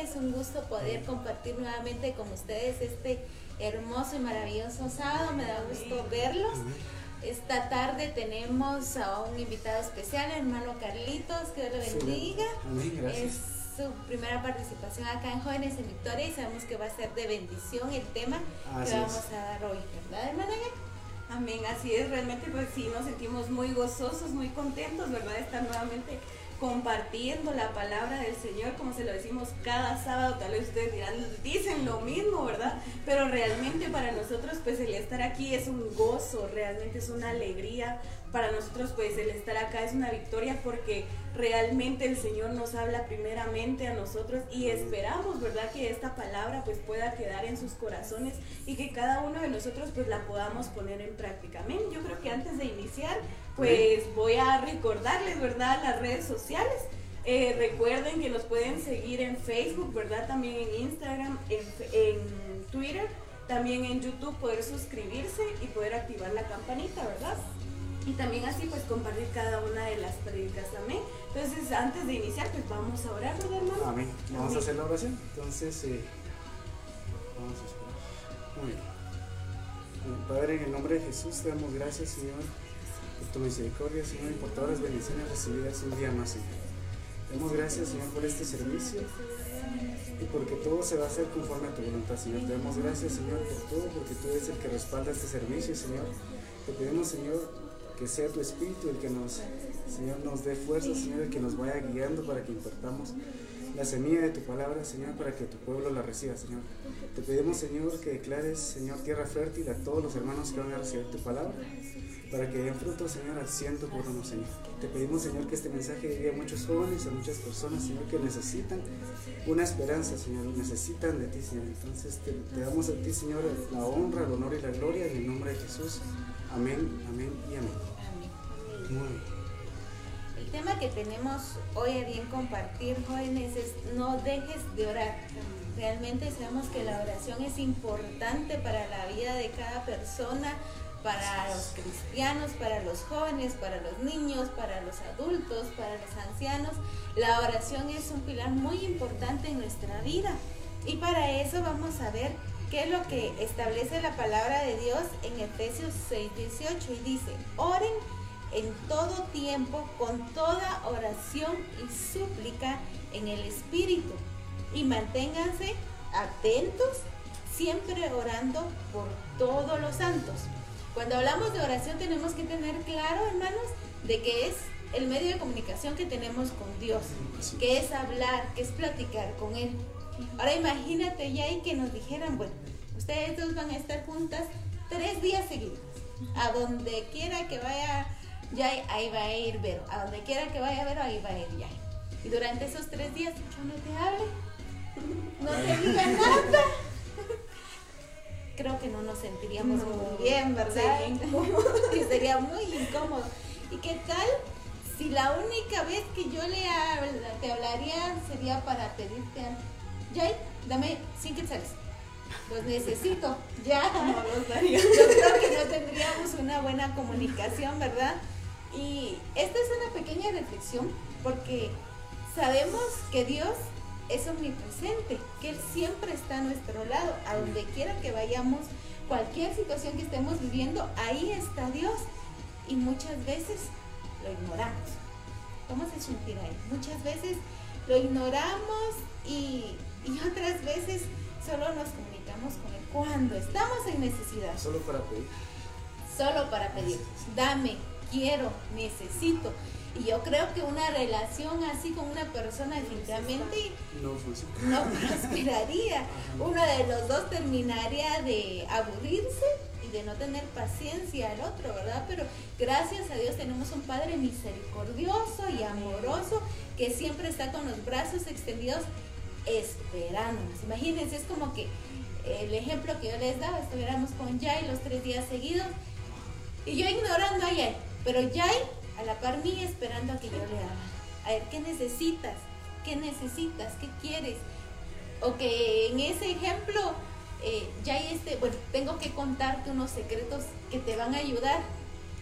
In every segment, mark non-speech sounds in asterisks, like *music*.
Es un gusto poder compartir nuevamente con ustedes este hermoso y maravilloso sábado. Me da gusto verlos. Esta tarde tenemos a un invitado especial, hermano Carlitos, que Dios le bendiga. Es su primera participación acá en Jóvenes en Victoria y sabemos que va a ser de bendición el tema que vamos a dar hoy, ¿verdad, hermana? Amén, así es, realmente pues sí, nos sentimos muy gozosos, muy contentos, ¿verdad? Estar nuevamente compartiendo la palabra del Señor, como se lo decimos cada sábado, tal vez ustedes dirán, dicen lo mismo, ¿verdad? Pero realmente para nosotros, pues el estar aquí es un gozo, realmente es una alegría. Para nosotros, pues el estar acá es una victoria porque realmente el Señor nos habla primeramente a nosotros y esperamos, ¿verdad? Que esta palabra pues pueda quedar en sus corazones y que cada uno de nosotros pues la podamos poner en práctica. Amén. Yo creo que antes de iniciar, pues voy a recordarles, ¿verdad? Las redes sociales. Eh, recuerden que nos pueden seguir en Facebook, ¿verdad? También en Instagram, en, en Twitter, también en YouTube, poder suscribirse y poder activar la campanita, ¿verdad? y también así pues compartir cada una de las predicas, amén. Entonces antes de iniciar pues vamos a orar, ¿verdad hermano? Amén. Vamos a hacer la oración. Entonces, eh, vamos a esperar. Muy bien. Padre, en el nombre de Jesús te damos gracias, Señor, por tu misericordia, Señor, y por todas las bendiciones recibidas un día más, Señor. Te damos gracias, Señor, por este servicio y porque todo se va a hacer conforme a tu voluntad, Señor. Te damos gracias, Señor, por todo, porque tú eres el que respalda este servicio, Señor. Te pedimos, Señor, que sea tu espíritu el que nos, Señor, nos dé fuerza, Señor, el que nos vaya guiando para que impartamos la semilla de tu palabra, Señor, para que tu pueblo la reciba, Señor. Te pedimos, Señor, que declares, Señor, tierra fértil a todos los hermanos que van a recibir tu palabra, para que den fruto, Señor, al ciento por uno, Señor. Te pedimos, Señor, que este mensaje llegue a muchos jóvenes, a muchas personas, Señor, que necesitan una esperanza, Señor, necesitan de ti, Señor. Entonces te, te damos a ti, Señor, la honra, el honor y la gloria en el nombre de Jesús. Amén, amén y amén. El tema que tenemos hoy a bien compartir, jóvenes, es no dejes de orar. Realmente sabemos que la oración es importante para la vida de cada persona, para los cristianos, para los jóvenes, para los niños, para los adultos, para los ancianos. La oración es un pilar muy importante en nuestra vida. Y para eso vamos a ver qué es lo que establece la palabra de Dios en Efesios 6:18 y dice, oren en todo tiempo con toda oración y súplica en el Espíritu. Y manténganse atentos, siempre orando por todos los santos. Cuando hablamos de oración tenemos que tener claro, hermanos, de que es el medio de comunicación que tenemos con Dios, que es hablar, que es platicar con Él. Ahora imagínate ya y que nos dijeran, bueno, ustedes dos van a estar juntas tres días seguidos, a donde quiera que vaya ya ahí va a ir Vero. A donde quiera que vaya Vero, ahí va a ir ya. Y durante esos tres días, yo no te hable, no te diga nada. Creo que no nos sentiríamos muy bien, ¿verdad? *laughs* y sería muy incómodo. ¿Y qué tal si la única vez que yo le te hablaría sería para pedirte Jay, dame cinco quetzales. Los necesito, *laughs* ya. No los daría. Yo creo que no tendríamos una buena comunicación, ¿verdad? Y esta es una pequeña reflexión porque sabemos que Dios es omnipresente, que Él siempre está a nuestro lado, a donde quiera que vayamos, cualquier situación que estemos viviendo, ahí está Dios. Y muchas veces lo ignoramos. ¿Cómo se sentir ahí? Muchas veces lo ignoramos y, y otras veces solo nos comunicamos con Él cuando estamos en necesidad. Solo para pedir. Solo para pedir. Dame, quiero, necesito. Y yo creo que una relación así con una persona definitivamente no, no prosperaría. Uno de los dos terminaría de aburrirse y de no tener paciencia al otro, ¿verdad? Pero gracias a Dios tenemos un Padre misericordioso y amoroso que siempre está con los brazos extendidos esperándonos. Imagínense, es como que el ejemplo que yo les daba, estuviéramos con Jai los tres días seguidos y yo ignorando a Jai pero hay a la par mía esperando a que yo le haga. A ver, ¿qué necesitas? ¿Qué necesitas? ¿Qué quieres? O que en ese ejemplo eh, ya hay este, bueno, tengo que contarte unos secretos que te van a ayudar.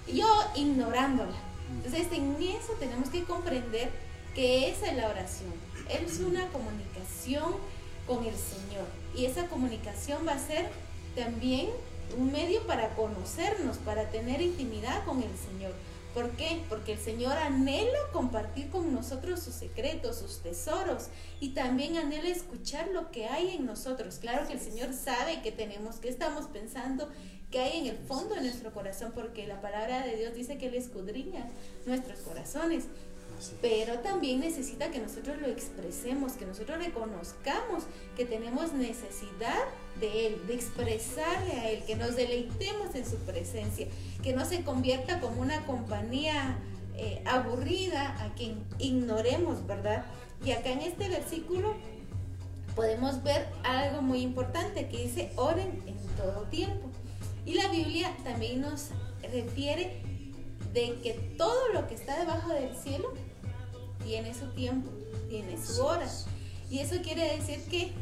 Yo ignorándola. Entonces en eso tenemos que comprender que esa es la oración. es una comunicación con el Señor. Y esa comunicación va a ser también un medio para conocernos, para tener intimidad con el Señor. ¿Por qué? Porque el Señor anhela compartir con nosotros sus secretos, sus tesoros y también anhela escuchar lo que hay en nosotros. Claro que el Señor sabe que tenemos, que estamos pensando, que hay en el fondo de nuestro corazón, porque la palabra de Dios dice que Él escudriña nuestros corazones. Pero también necesita que nosotros lo expresemos, que nosotros reconozcamos que tenemos necesidad de Él, de expresarle a Él, que nos deleitemos en su presencia, que no se convierta como una compañía eh, aburrida a quien ignoremos, ¿verdad? Y acá en este versículo podemos ver algo muy importante que dice, oren en todo tiempo. Y la Biblia también nos refiere de que todo lo que está debajo del cielo tiene su tiempo, tiene su hora. Y eso quiere decir que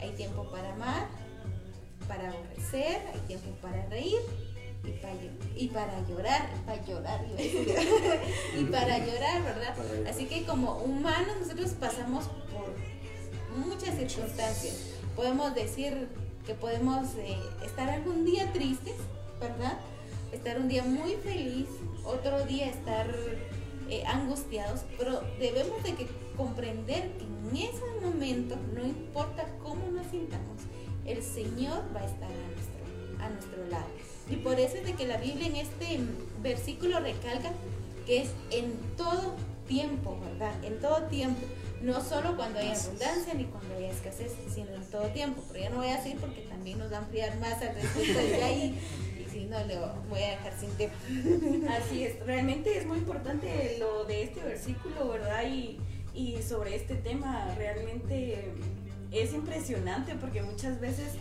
hay tiempo para amar, para aborrecer, hay tiempo para reír y para, y para llorar, para llorar, *laughs* y para llorar, ¿verdad? Así que como humanos nosotros pasamos por muchas circunstancias. Podemos decir que podemos eh, estar algún día tristes, ¿verdad? Estar un día muy feliz, otro día estar eh, angustiados, pero debemos de que comprender que en ese momento, no importa cómo nos sintamos, el Señor va a estar a nuestro, a nuestro lado. Y por eso es de que la Biblia en este versículo recalca que es en todo tiempo, ¿verdad? En todo tiempo. No solo cuando hay abundancia ni cuando hay escasez, sino en todo tiempo. Pero ya no voy a decir porque también nos va a ampliar más al respecto de ahí si no, le voy a dejar sin tiempo. *laughs* Así es, realmente es muy importante lo de este versículo, ¿verdad? Y, y sobre este tema realmente es impresionante porque muchas veces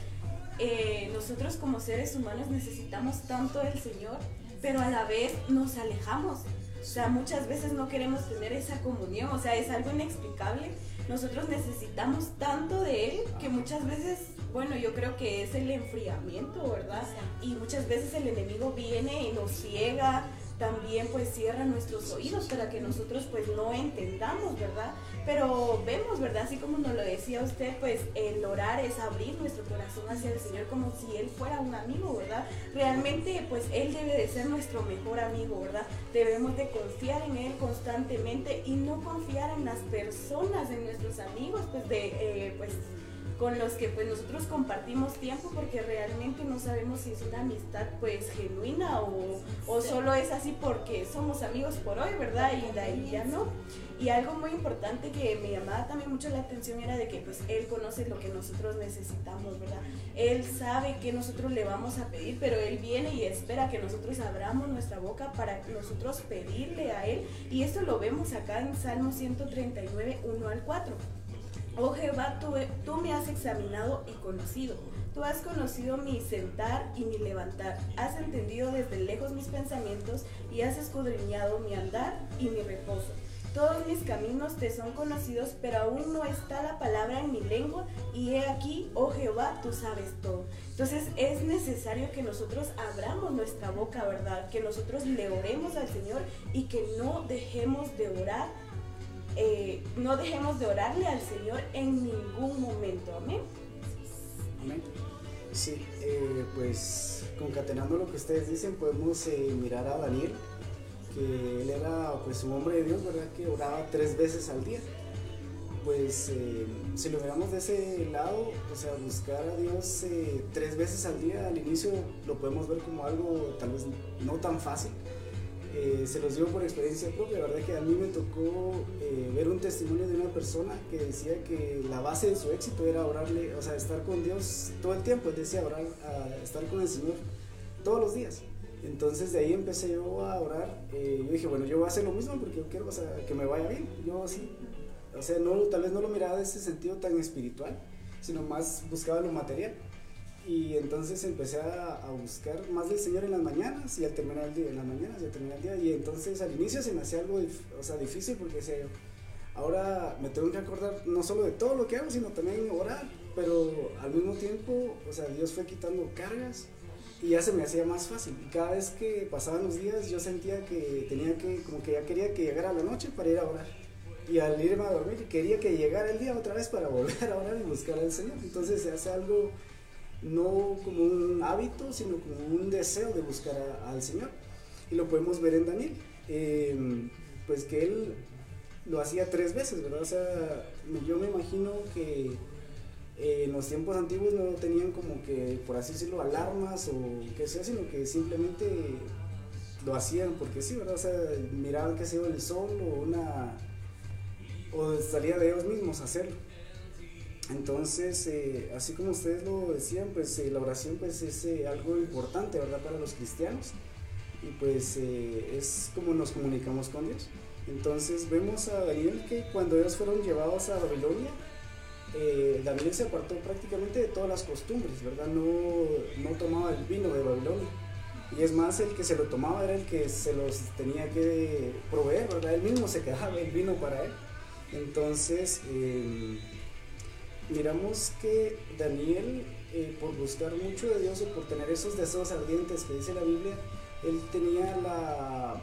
eh, nosotros como seres humanos necesitamos tanto del Señor, pero a la vez nos alejamos. O sea, muchas veces no queremos tener esa comunión, o sea, es algo inexplicable. Nosotros necesitamos tanto de Él que muchas veces bueno, yo creo que es el enfriamiento, ¿verdad? Y muchas veces el enemigo viene y nos ciega, también pues cierra nuestros oídos para que nosotros pues no entendamos, ¿verdad? Pero vemos, ¿verdad? Así como nos lo decía usted, pues el orar es abrir nuestro corazón hacia el Señor como si Él fuera un amigo, ¿verdad? Realmente pues Él debe de ser nuestro mejor amigo, ¿verdad? Debemos de confiar en Él constantemente y no confiar en las personas, en nuestros amigos, pues de, eh, pues con los que pues nosotros compartimos tiempo porque realmente no sabemos si es una amistad pues genuina o, o solo es así porque somos amigos por hoy, ¿verdad? Y de ahí ya no. Y algo muy importante que me llamaba también mucho la atención era de que pues él conoce lo que nosotros necesitamos, ¿verdad? Él sabe que nosotros le vamos a pedir, pero él viene y espera que nosotros abramos nuestra boca para nosotros pedirle a él. Y esto lo vemos acá en Salmo 139, 1 al 4. Oh Jehová, tú, me has examinado y conocido. Tú has conocido mi sentar y mi levantar. Has entendido desde lejos mis pensamientos y has escudriñado mi andar y mi reposo. Todos mis caminos te son conocidos, pero aún no está la palabra en mi lengua. Y he aquí, oh Jehová, tú sabes todo. Entonces es necesario que nosotros abramos nuestra boca, ¿verdad? Que nosotros le oremos al Señor y que no dejemos de orar eh, no dejemos de orarle al Señor en ningún momento. Amén. Amén. Sí, eh, pues concatenando lo que ustedes dicen, podemos eh, mirar a Daniel, que él era pues un hombre de Dios, ¿verdad? Que oraba tres veces al día. Pues si lo miramos de ese lado, o sea, buscar a Dios tres veces al día al inicio lo podemos ver como algo tal vez no tan fácil, eh, se los digo por experiencia propia, la verdad que a mí me tocó eh, ver un testimonio de una persona que decía que la base de su éxito era orarle, o sea, estar con Dios todo el tiempo, él decía orar, a estar con el Señor todos los días. Entonces de ahí empecé yo a orar, eh, yo dije, bueno, yo voy a hacer lo mismo porque quiero o sea, que me vaya bien, yo sí, o sea, no, tal vez no lo miraba de ese sentido tan espiritual, sino más buscaba lo material. Y entonces empecé a, buscar más del Señor en las mañanas y al terminar el día, en las mañanas y al terminar el día. Y entonces al inicio se me hacía algo o sea, difícil porque decía ahora me tengo que acordar no solo de todo lo que hago, sino también orar. Pero al mismo tiempo, o sea, Dios fue quitando cargas y ya se me hacía más fácil. Y cada vez que pasaban los días yo sentía que tenía que, como que ya quería que llegara la noche para ir a orar. y al irme a dormir quería que llegara el día otra vez para *laughs* volver a orar y buscar al Señor. Entonces se hace algo no como un hábito, sino como un deseo de buscar al Señor. Y lo podemos ver en Daniel, em, pues que él lo hacía tres veces, ¿verdad? O sea, yo me imagino que eh, en los tiempos antiguos no tenían como que, por así decirlo, alarmas o qué sea, sino que simplemente lo hacían porque sí, ¿verdad? O sea, miraban que se iba el sol o una... o salía de ellos mismos a hacerlo. Entonces, eh, así como ustedes lo decían, pues eh, la oración pues es algo importante, ¿verdad? Para los cristianos. Y pues es como nos comunicamos con Dios. Entonces vemos a Daniel que cuando ellos fueron llevados a Babilonia, eh, Daniel se apartó prácticamente de todas las costumbres, ¿verdad? No, no tomaba el vino de Babilonia. Y es más, el que se lo tomaba era el que se los tenía que proveer, ¿verdad? Él mismo se quedaba el vino para él. Entonces, em, miramos que Daniel, eh, por buscar mucho de Dios o por tener esos deseos ardientes que dice la Biblia, él tenía la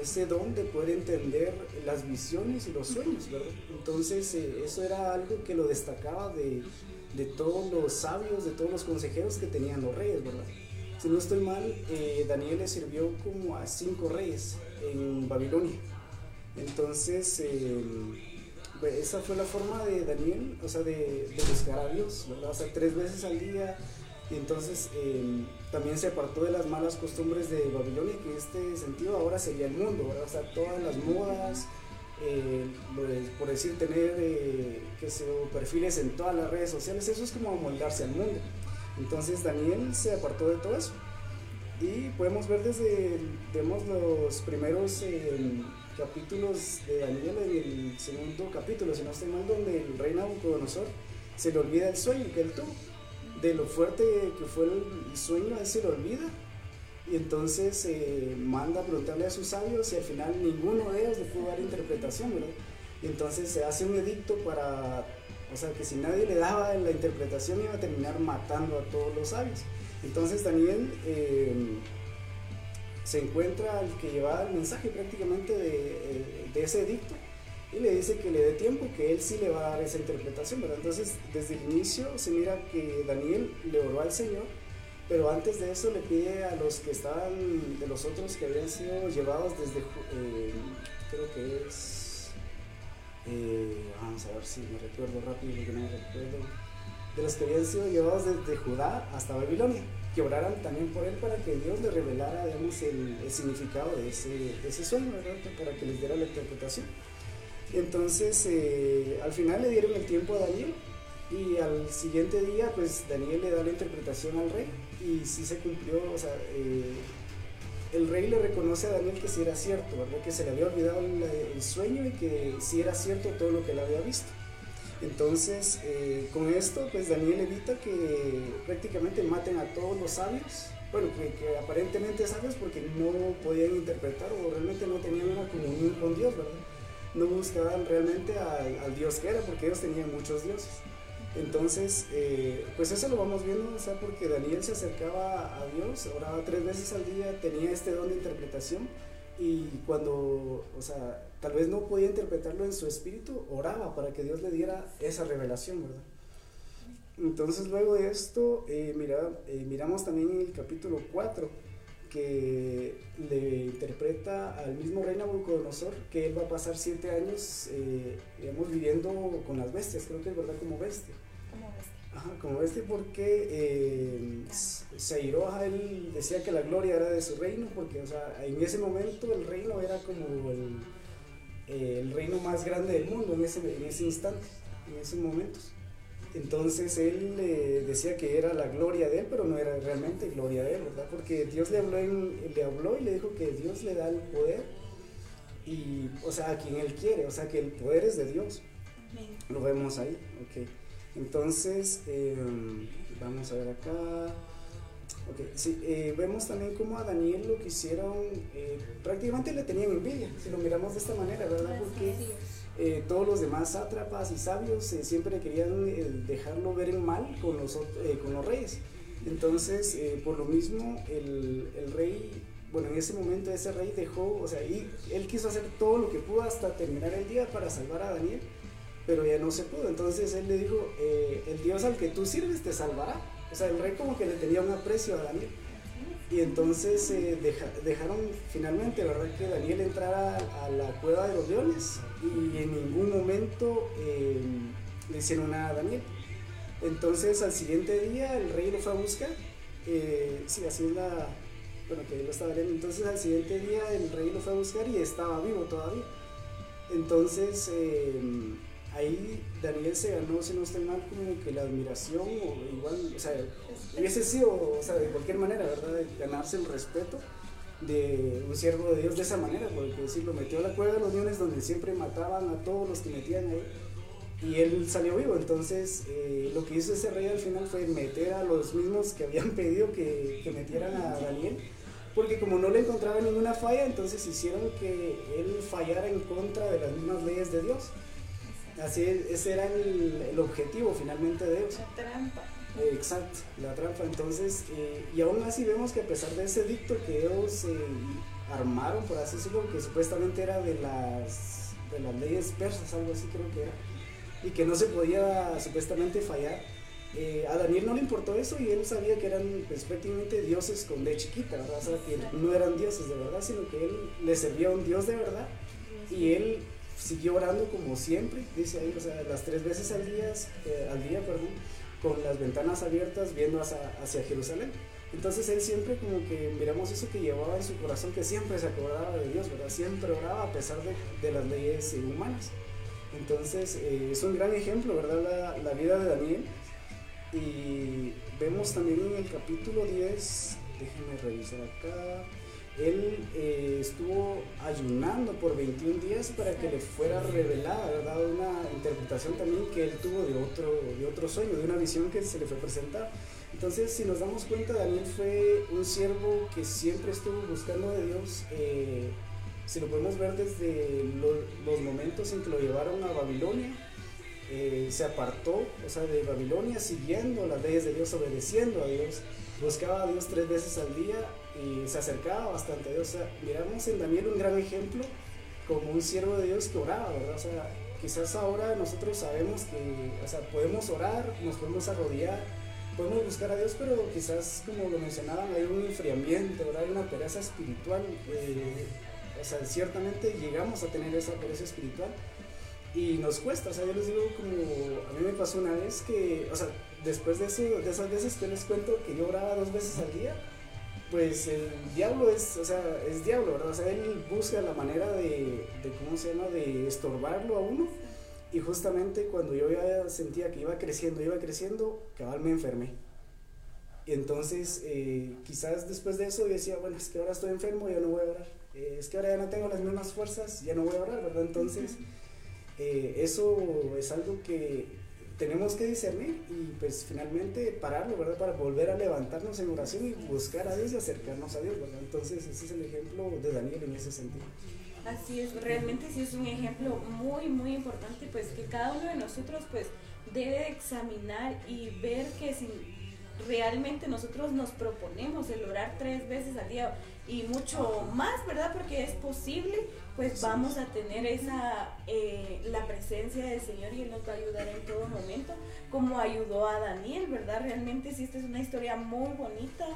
ese don de poder entender las visiones y los sueños, ¿verdad? Entonces eh, eso era algo que lo destacaba de, todos los sabios, de todos los consejeros que tenían los reyes, ¿verdad? Si no estoy mal, eh, Daniel le sirvió como a cinco reyes en Babilonia. Entonces, esa fue la forma de Daniel, o sea, de, de, buscar a Dios, ¿verdad? O sea, tres veces al día. Y entonces también se apartó de las malas costumbres de Babilonia, que en este sentido ahora sería el mundo, ¿verdad? O sea, todas las modas, eh, por decir, tener eh, que se, perfiles en todas las redes sociales, eso es como amoldarse al mundo. Entonces Daniel se apartó de todo eso. Y podemos ver desde vemos los primeros eh, capítulos de Daniel, en el segundo capítulo, si no estoy mal, donde el rey Nabucodonosor se le olvida el sueño que él tuvo de lo fuerte que fue el sueño, él se lo olvida. Y entonces eh, manda a preguntarle a sus sabios y al final ninguno de ellos le pudo dar interpretación, ¿verdad? Y entonces se hace un edicto para, o sea, que si nadie le daba la interpretación iba a terminar matando a todos los sabios. Entonces Daniel eh, se encuentra al que llevaba el mensaje prácticamente de, eh, de ese edicto y le dice que le dé tiempo, que él sí le va a dar esa interpretación. Entonces, desde el inicio se mira que Daniel le oró al Señor, pero antes de eso le pide a los que estaban, de los otros que habían sido llevados desde, eh, creo que es, eh, vamos a ver si me recuerdo rápido, me recuerdo, de los que habían sido llevados desde Judá hasta Babilonia, que oraran también por él para que Dios le revelara, el, significado de ese, de ese sueño, ¿verdad? Para que les diera la interpretación. Entonces, eh, al final le dieron el tiempo a Daniel y al siguiente día, pues Daniel le da la interpretación al rey y sí se cumplió, o sea, eh, el rey le reconoce a Daniel que sí era cierto, ¿verdad? Que se le había olvidado el, sueño y que sí era cierto todo lo que él había visto. Entonces, eh, con esto, pues Daniel evita que prácticamente maten a todos los sabios, bueno, que, que, aparentemente sabios porque no podían interpretar o realmente no tenían una comunión con Dios, ¿verdad? no buscaban realmente al, Dios que era, porque ellos tenían muchos dioses. Entonces, eh, pues eso lo vamos viendo, o sea, porque Daniel se acercaba a Dios, oraba tres veces al día, tenía este don de interpretación y cuando, o sea, tal vez no podía interpretarlo en su espíritu, oraba para que Dios le diera esa revelación, ¿verdad? Entonces luego de esto, eh, mira, eh, miramos también en el capítulo 4, que le interpreta al mismo rey Nabucodonosor que él va a pasar siete años, eh, digamos, viviendo con las bestias, creo que es verdad, como bestia. Como bestia. Ajá, como bestia porque eh, se airó a él, decía que la gloria era de su reino, porque, o sea, en ese momento el reino era como el, eh, el reino más grande del mundo en ese, en ese instante, en esos momentos. Entonces él le decía que era la gloria de él, pero no era realmente gloria de él, ¿verdad? Porque Dios le habló, le habló y le dijo que Dios le da el poder, y, o sea, a quien él quiere, o sea, que el poder es de Dios. Lo vemos ahí, ok. Entonces, em, vamos a ver acá. Ok, sí, eh, vemos también cómo a Daniel lo quisieron, eh, prácticamente le tenían envidia, si lo miramos de esta manera, ¿verdad? Porque eh, todos los demás sátrapas y sabios eh, siempre querían dejarlo ver en mal con los, con los reyes. Entonces, por lo mismo, el, el, rey bueno, en ese momento ese rey dejó, o sea, y él quiso hacer todo lo que pudo hasta terminar el día para salvar a Daniel, pero ya no se pudo. Entonces él le dijo, eh, el Dios al que tú sirves te salvará. O sea, el rey como que le tenía un aprecio a Daniel. Y entonces eh, dejaron finalmente, ¿verdad? Que Daniel entrara a la cueva de los leones y en ningún momento eh, le hicieron nada a Daniel. Entonces al siguiente día el rey lo fue a buscar. Eh, sí, así es la... Bueno, que lo estaba leyendo. Entonces al siguiente día el rey lo fue a buscar y estaba vivo todavía. Entonces ahí Daniel se ganó, si no estoy mal, como que la admiración o igual, o sea, hubiese sido, o sea, de cualquier manera, ¿verdad? De ganarse el respeto de un siervo de Dios de esa manera, porque si lo metió a la cueva de los leones donde siempre mataban a todos los que metían ahí y él salió vivo, entonces eh, lo que hizo ese rey al final fue meter a los mismos que habían *laughs* pedido que, que metieran a Daniel porque como no le encontraba ninguna falla, entonces hicieron que él fallara en contra de las mismas leyes de Dios. Así ese era el, objetivo finalmente de ellos. La trampa. exacto, la trampa. Entonces, eh, y aún así vemos que a pesar de ese dicto que ellos eh, armaron, por así decirlo, que supuestamente era de las, de las leyes persas, algo así creo que era, y que no se podía supuestamente fallar, eh, a Daniel no le importó eso y él sabía que eran pues, prácticamente dioses con de chiquita, ¿verdad? O sea, que no eran dioses de verdad, sino que él le servía a un dios de verdad y él siguió orando como siempre, dice ahí, o sea, las tres veces al día, eh, al día perdón, con las ventanas abiertas viendo hacia, hacia, Jerusalén. Entonces él siempre como que miramos eso que llevaba en su corazón, que siempre se acordaba de Dios, ¿verdad? Siempre oraba a pesar de, de las leyes humanas. Entonces eh, es un gran ejemplo, ¿verdad? La, la, vida de Daniel. Y vemos también en el capítulo 10, déjenme revisar acá, él eh, estuvo ayunando por 21 días para que le fuera revelada, ¿verdad? Una interpretación también que él tuvo de otro, de otro sueño, de una visión que se le fue presentada. Entonces, si nos damos cuenta, Daniel fue un siervo que siempre estuvo buscando de Dios. Eh, si lo podemos ver desde los momentos en que lo llevaron a Babilonia, eh, se apartó, o sea, de Babilonia, siguiendo las leyes de Dios, obedeciendo a Dios, buscaba a Dios tres veces al día y se acercaba bastante a Dios. O sea, miramos en Daniel un gran ejemplo como un siervo de Dios que oraba, ¿verdad? O sea, quizás ahora nosotros sabemos que, o sea, podemos orar, nos podemos arrodillar, podemos buscar a Dios, pero quizás, como lo mencionaban, hay un enfriamiento, ¿verdad? Hay una pereza espiritual. Eh, o sea, ciertamente llegamos a tener esa pereza espiritual y nos cuesta, o sea, yo les digo como, a mí me pasó una vez que, o sea, después de, eso, de esas veces que les cuento que yo oraba dos veces al día, pues el diablo es, o sea, es diablo, ¿verdad? O sea, él busca la manera de, de, ¿cómo se llama?, de estorbarlo a uno. Y justamente cuando yo ya sentía que iba creciendo, iba creciendo, cabal me enfermé. Y entonces, eh, quizás después de eso yo decía, bueno, es que ahora estoy enfermo, ya no voy a orar. Eh, es que ahora ya no tengo las mismas fuerzas, ya no voy a orar, ¿verdad? Entonces, eh, eso es algo que tenemos que discernir y pues finalmente pararlo, ¿verdad? Para volver a levantarnos en oración y buscar a Dios y acercarnos a Dios, ¿verdad? Entonces ese es el ejemplo de Daniel en ese sentido. Así es, realmente sí es un ejemplo muy, muy importante, pues que cada uno de nosotros pues debe examinar y ver que si realmente nosotros nos proponemos el orar tres veces al día y mucho más, ¿verdad? Porque es posible, pues vamos a tener esa, eh, la presencia del Señor y Él nos va a ayudar en todo momento, como ayudó a Daniel, ¿verdad? Realmente sí, esta es una historia muy bonita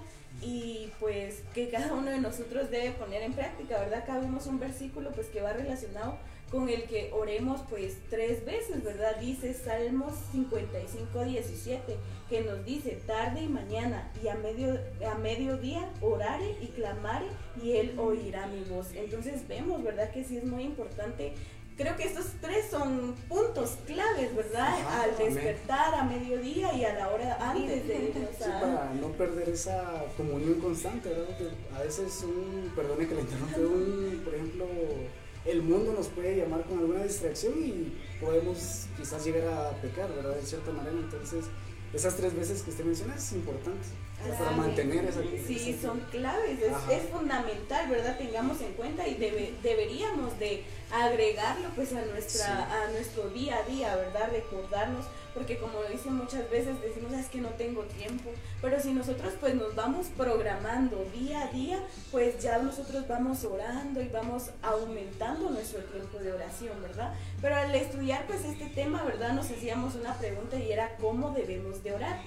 y pues que cada uno de nosotros debe poner en práctica, ¿verdad? Acá vemos un versículo pues que va relacionado con el que oremos pues tres veces, ¿verdad? Dice Salmos 55, 17, que nos dice tarde y mañana y a, medio, a mediodía orare y clamare y Él oirá mi voz. Entonces vemos, ¿verdad? Que sí es muy importante. Creo que estos tres son puntos claves, ¿verdad? Al despertar a mediodía y a la hora antes de irnos Sí, para no perder esa comunión constante, ¿verdad? Que a veces un, perdone que le interrumpa, un, por ejemplo, el mundo nos puede llamar con alguna distracción y podemos quizás llegar a pecar, ¿verdad? De cierta manera. Entonces, esas tres veces que usted menciona es importante. para mantener esa Sí, son claves, es, fundamental, ¿verdad? Tengamos en cuenta y debe, deberíamos de agregarlo pues a, nuestra, a nuestro día a día, ¿verdad? Recordarnos porque como dicen muchas veces, decimos es que no tengo tiempo, pero si nosotros pues nos vamos programando día a día, pues ya nosotros vamos orando y vamos aumentando nuestro tiempo de oración, ¿verdad? Pero al estudiar pues este tema, ¿verdad? Nos hacíamos una pregunta y era cómo debemos de orar.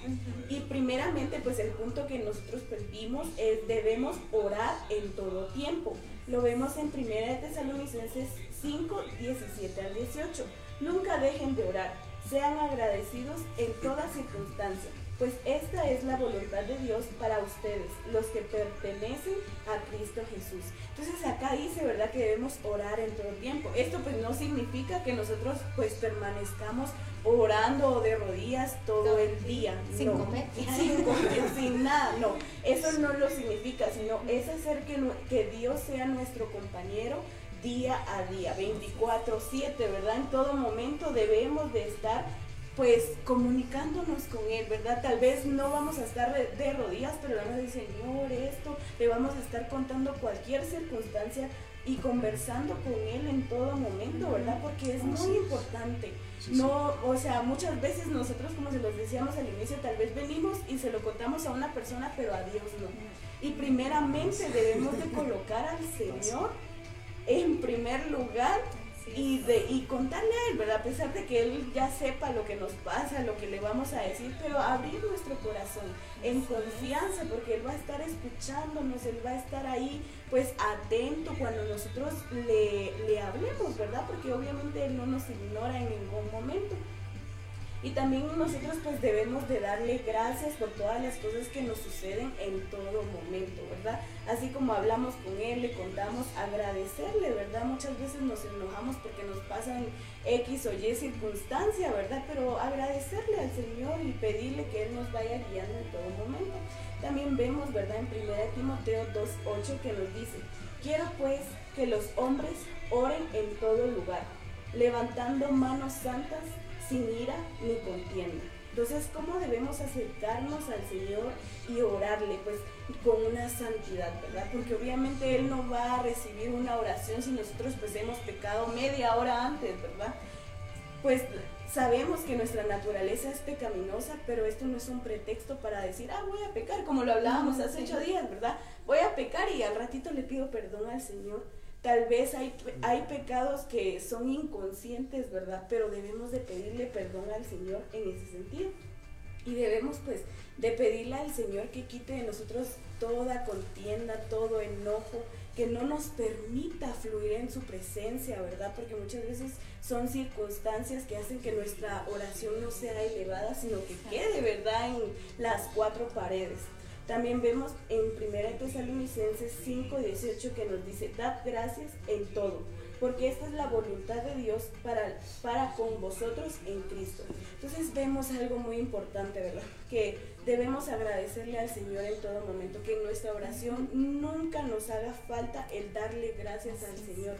Y primeramente pues el punto que nosotros pues vimos es debemos orar en todo tiempo. Lo vemos en 1 Tesalonicenses 5, 17 al 18. Nunca dejen de orar sean agradecidos en toda circunstancia, pues esta es la voluntad de Dios para ustedes, los que pertenecen a Cristo Jesús. Entonces acá dice, ¿verdad?, que debemos orar en todo tiempo. Esto pues no significa que nosotros pues permanezcamos orando de rodillas todo el día. Sin comer. Sin comer, sin nada, no. Eso no lo significa, sino es hacer que, que Dios sea nuestro compañero, día a día, 24/7, ¿verdad? En todo momento debemos de estar pues comunicándonos con Él, ¿verdad? Tal vez no vamos a estar de, rodillas, pero vamos a decir, Señor, esto, le vamos a estar contando cualquier circunstancia y conversando con Él en todo momento, ¿verdad? Porque es muy importante. No, o sea, muchas veces nosotros, como se los decíamos al inicio, tal vez venimos y se lo contamos a una persona, pero a Dios no. Y primeramente debemos de colocar al Señor en primer lugar y, de, y contarle a él, ¿verdad? A pesar de que él ya sepa lo que nos pasa, lo que le vamos a decir, pero abrir nuestro corazón en confianza, porque él va a estar escuchándonos, él va a estar ahí, pues atento cuando nosotros le, le hablemos, ¿verdad? Porque obviamente él no nos ignora en ningún momento. Y también nosotros pues debemos de darle gracias por todas las cosas que nos suceden en todo momento, ¿verdad? Así como hablamos con Él, le contamos, agradecerle, ¿verdad? Muchas veces nos enojamos porque nos pasan X o Y circunstancia, ¿verdad? Pero agradecerle al Señor y pedirle que Él nos vaya guiando en todo momento. También vemos, ¿verdad? En 1 Timoteo 2.8 que nos dice, quiero pues que los hombres oren en todo lugar, levantando manos santas sin ira ni contienda. Entonces, ¿cómo debemos acercarnos al Señor y orarle? Pues con una santidad, ¿verdad? Porque obviamente Él no va a recibir una oración si nosotros pues hemos pecado media hora antes, ¿verdad? Pues sabemos que nuestra naturaleza es pecaminosa, pero esto no es un pretexto para decir, ah, voy a pecar, como lo hablábamos hace ocho días, ¿verdad? Voy a pecar y al ratito le pido perdón al Señor Tal vez hay, hay pecados que son inconscientes, ¿verdad? Pero debemos de pedirle perdón al Señor en ese sentido. Y debemos pues de pedirle al Señor que quite de nosotros toda contienda, todo enojo, que no nos permita fluir en su presencia, ¿verdad? Porque muchas veces son circunstancias que hacen que nuestra oración no sea elevada, sino que quede, ¿verdad?, en las cuatro paredes. También vemos en 1 Tesalonicenses 5, 18 que nos dice, dad gracias en todo, porque esta es la voluntad de Dios para, para con vosotros en Cristo. Entonces vemos algo muy importante, ¿verdad? Que debemos agradecerle al Señor en todo momento, que en nuestra oración nunca nos haga falta el darle gracias al Señor.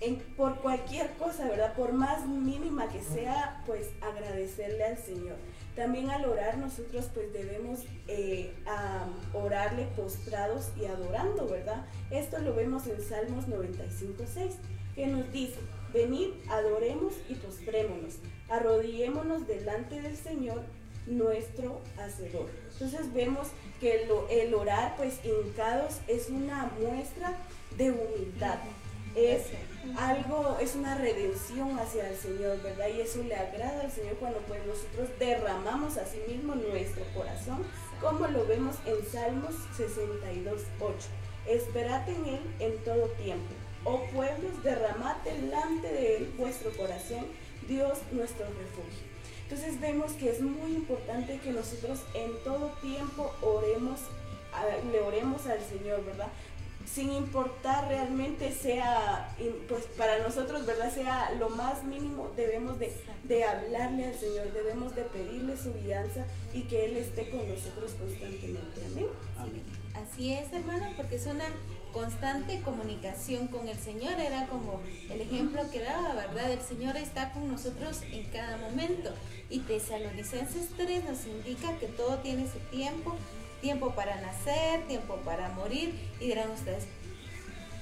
En, por cualquier cosa, ¿verdad? Por más mínima que sea, pues agradecerle al Señor. También al orar nosotros pues debemos eh, orarle postrados y adorando, ¿verdad? Esto lo vemos en Salmos 95, 6, que nos dice, venid, adoremos y postrémonos, arrodillémonos delante del Señor nuestro Hacedor. Entonces vemos que el, el orar pues hincados es una muestra de humildad, es algo, es una redención hacia el Señor, ¿verdad? Y eso le agrada al Señor cuando pues nosotros derramamos a sí mismo nuestro corazón, como lo vemos en Salmos 62, 8. Esperad en Él en todo tiempo. Oh pueblos, derramad delante de Él vuestro corazón, Dios nuestro refugio. Entonces vemos que es muy importante que nosotros en todo tiempo oremos, le oremos al Señor, ¿verdad? Sin importar realmente sea, pues para nosotros, ¿verdad? Sea lo más mínimo, debemos de, de hablarle al Señor, debemos de pedirle su guianza y que Él esté con nosotros constantemente. Amén. Así es, hermano, porque es una constante comunicación con el Señor. Era como el ejemplo que daba, ¿verdad? El Señor está con nosotros en cada momento. Y Tesalonicenses 3 nos indica que todo tiene su tiempo, tiempo para nacer, tiempo para morir. Y dirán ustedes,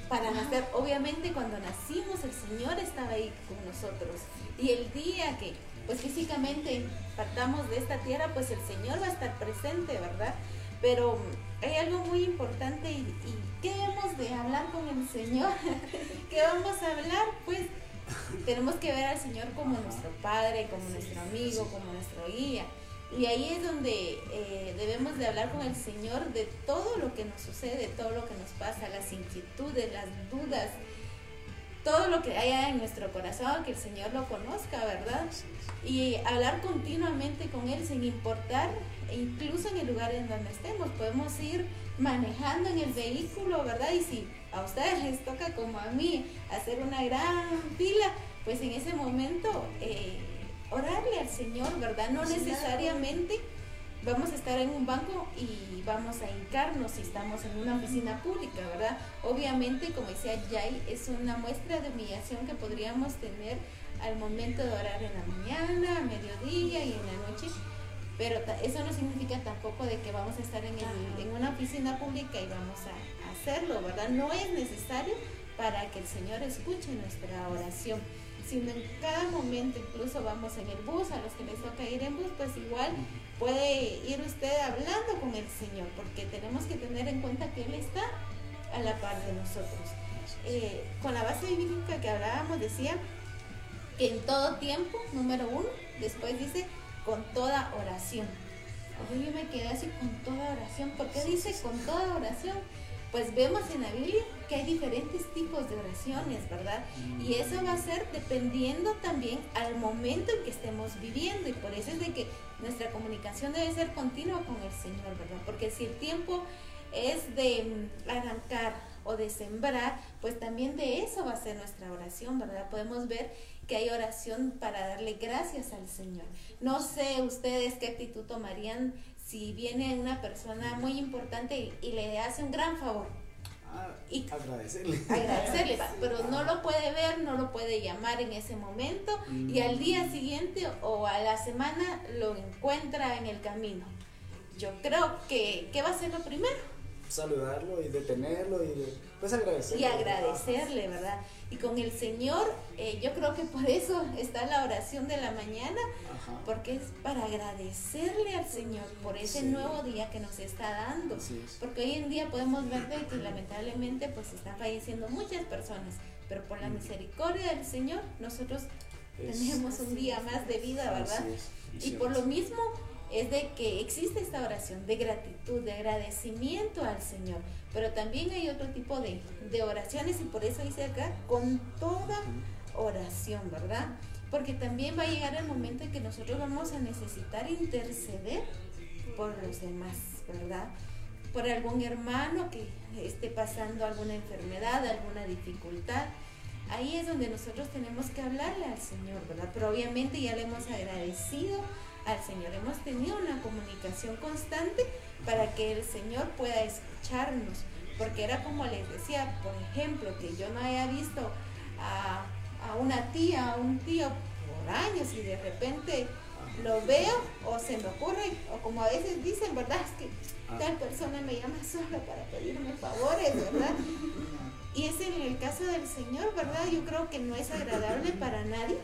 para nacer, obviamente cuando nacimos el Señor estaba ahí con nosotros. Y el día que pues físicamente partamos de esta tierra, pues el Señor va a estar presente, ¿verdad? Pero hay algo muy importante y, ¿qué hemos de hablar con el Señor? *laughs* ¿Qué vamos a hablar? Pues tenemos que ver al Señor como nuestro Padre, como nuestro amigo, como nuestro guía. Y ahí es donde eh, debemos de hablar con el Señor de todo lo que nos sucede, todo lo que nos pasa, las inquietudes, las dudas, todo lo que haya en nuestro corazón, que el Señor lo conozca, ¿verdad? Y hablar continuamente con Él sin importar, incluso en el lugar en donde estemos. Podemos ir manejando en el vehículo, ¿verdad? Y si a ustedes les toca como a mí hacer una gran fila, pues en ese momento eh, orarle al Señor, ¿verdad? No necesariamente vamos a estar en un banco y vamos a hincarnos si estamos en una oficina pública, ¿verdad? Obviamente, como decía Jay, es una muestra de humillación que podríamos tener al momento de orar en la mañana, a mediodía y en la noche, pero eso no significa tampoco de que vamos a estar en, en una oficina pública y vamos a, hacerlo, ¿verdad? No es necesario para que el Señor escuche nuestra oración sino en cada momento, incluso vamos en el bus, a los que les toca ir en bus, pues igual puede ir usted hablando con el Señor, porque tenemos que tener en cuenta que Él está a la par de nosotros. Eh, con la base bíblica que hablábamos decía que en todo tiempo, número uno, después dice con toda oración. yo me quedé así con toda oración. ¿Por qué dice con toda oración? Pues vemos en la Biblia que hay diferentes tipos de oraciones, ¿verdad? Y eso va a ser dependiendo también al momento en que estemos viviendo. Y por eso es de que nuestra comunicación debe ser continua con el Señor, ¿verdad? Porque si el tiempo es de mm, arrancar o de sembrar, pues también de eso va a ser nuestra oración, ¿verdad? Podemos ver que hay oración para darle gracias al Señor. No sé ustedes qué actitud tomarían si viene una persona muy importante y, le hace un gran favor. Ah, y agradecerle. Agradecerle, *laughs* pero no lo puede ver, no lo puede llamar en ese momento y al día siguiente o a la semana lo encuentra en el camino. Yo creo que, ¿qué va a ser lo primero? saludarlo y detenerlo y pues agradecerle. Y agradecerle, ¿verdad? Y con el Señor, eh, yo creo que por eso está la oración de la mañana, porque es para agradecerle al Señor por ese nuevo día que nos está dando. Porque hoy en día podemos ver que lamentablemente pues están falleciendo muchas personas, pero por la misericordia del Señor nosotros tenemos un día más de vida, ¿verdad? Y por lo mismo es de que existe esta oración de gratitud, de agradecimiento al Señor, pero también hay otro tipo de, oraciones y por eso dice acá, con toda oración, ¿verdad? Porque también va a llegar el momento en que nosotros vamos a necesitar interceder por los demás, ¿verdad? Por algún hermano que esté pasando alguna enfermedad, alguna dificultad. Ahí es donde nosotros tenemos que hablarle al Señor, ¿verdad? Pero obviamente ya le hemos agradecido al Señor. Hemos tenido una comunicación constante para que el Señor pueda escucharnos. Porque era como les decía, por ejemplo, que yo no haya visto a, una tía, a un tío por años y de repente lo veo o se me ocurre, o como a veces dicen, ¿verdad? Es que ah. tal persona me llama solo para pedirme favores, ¿verdad? Y es en el caso del Señor, ¿verdad? Yo creo que no es agradable para nadie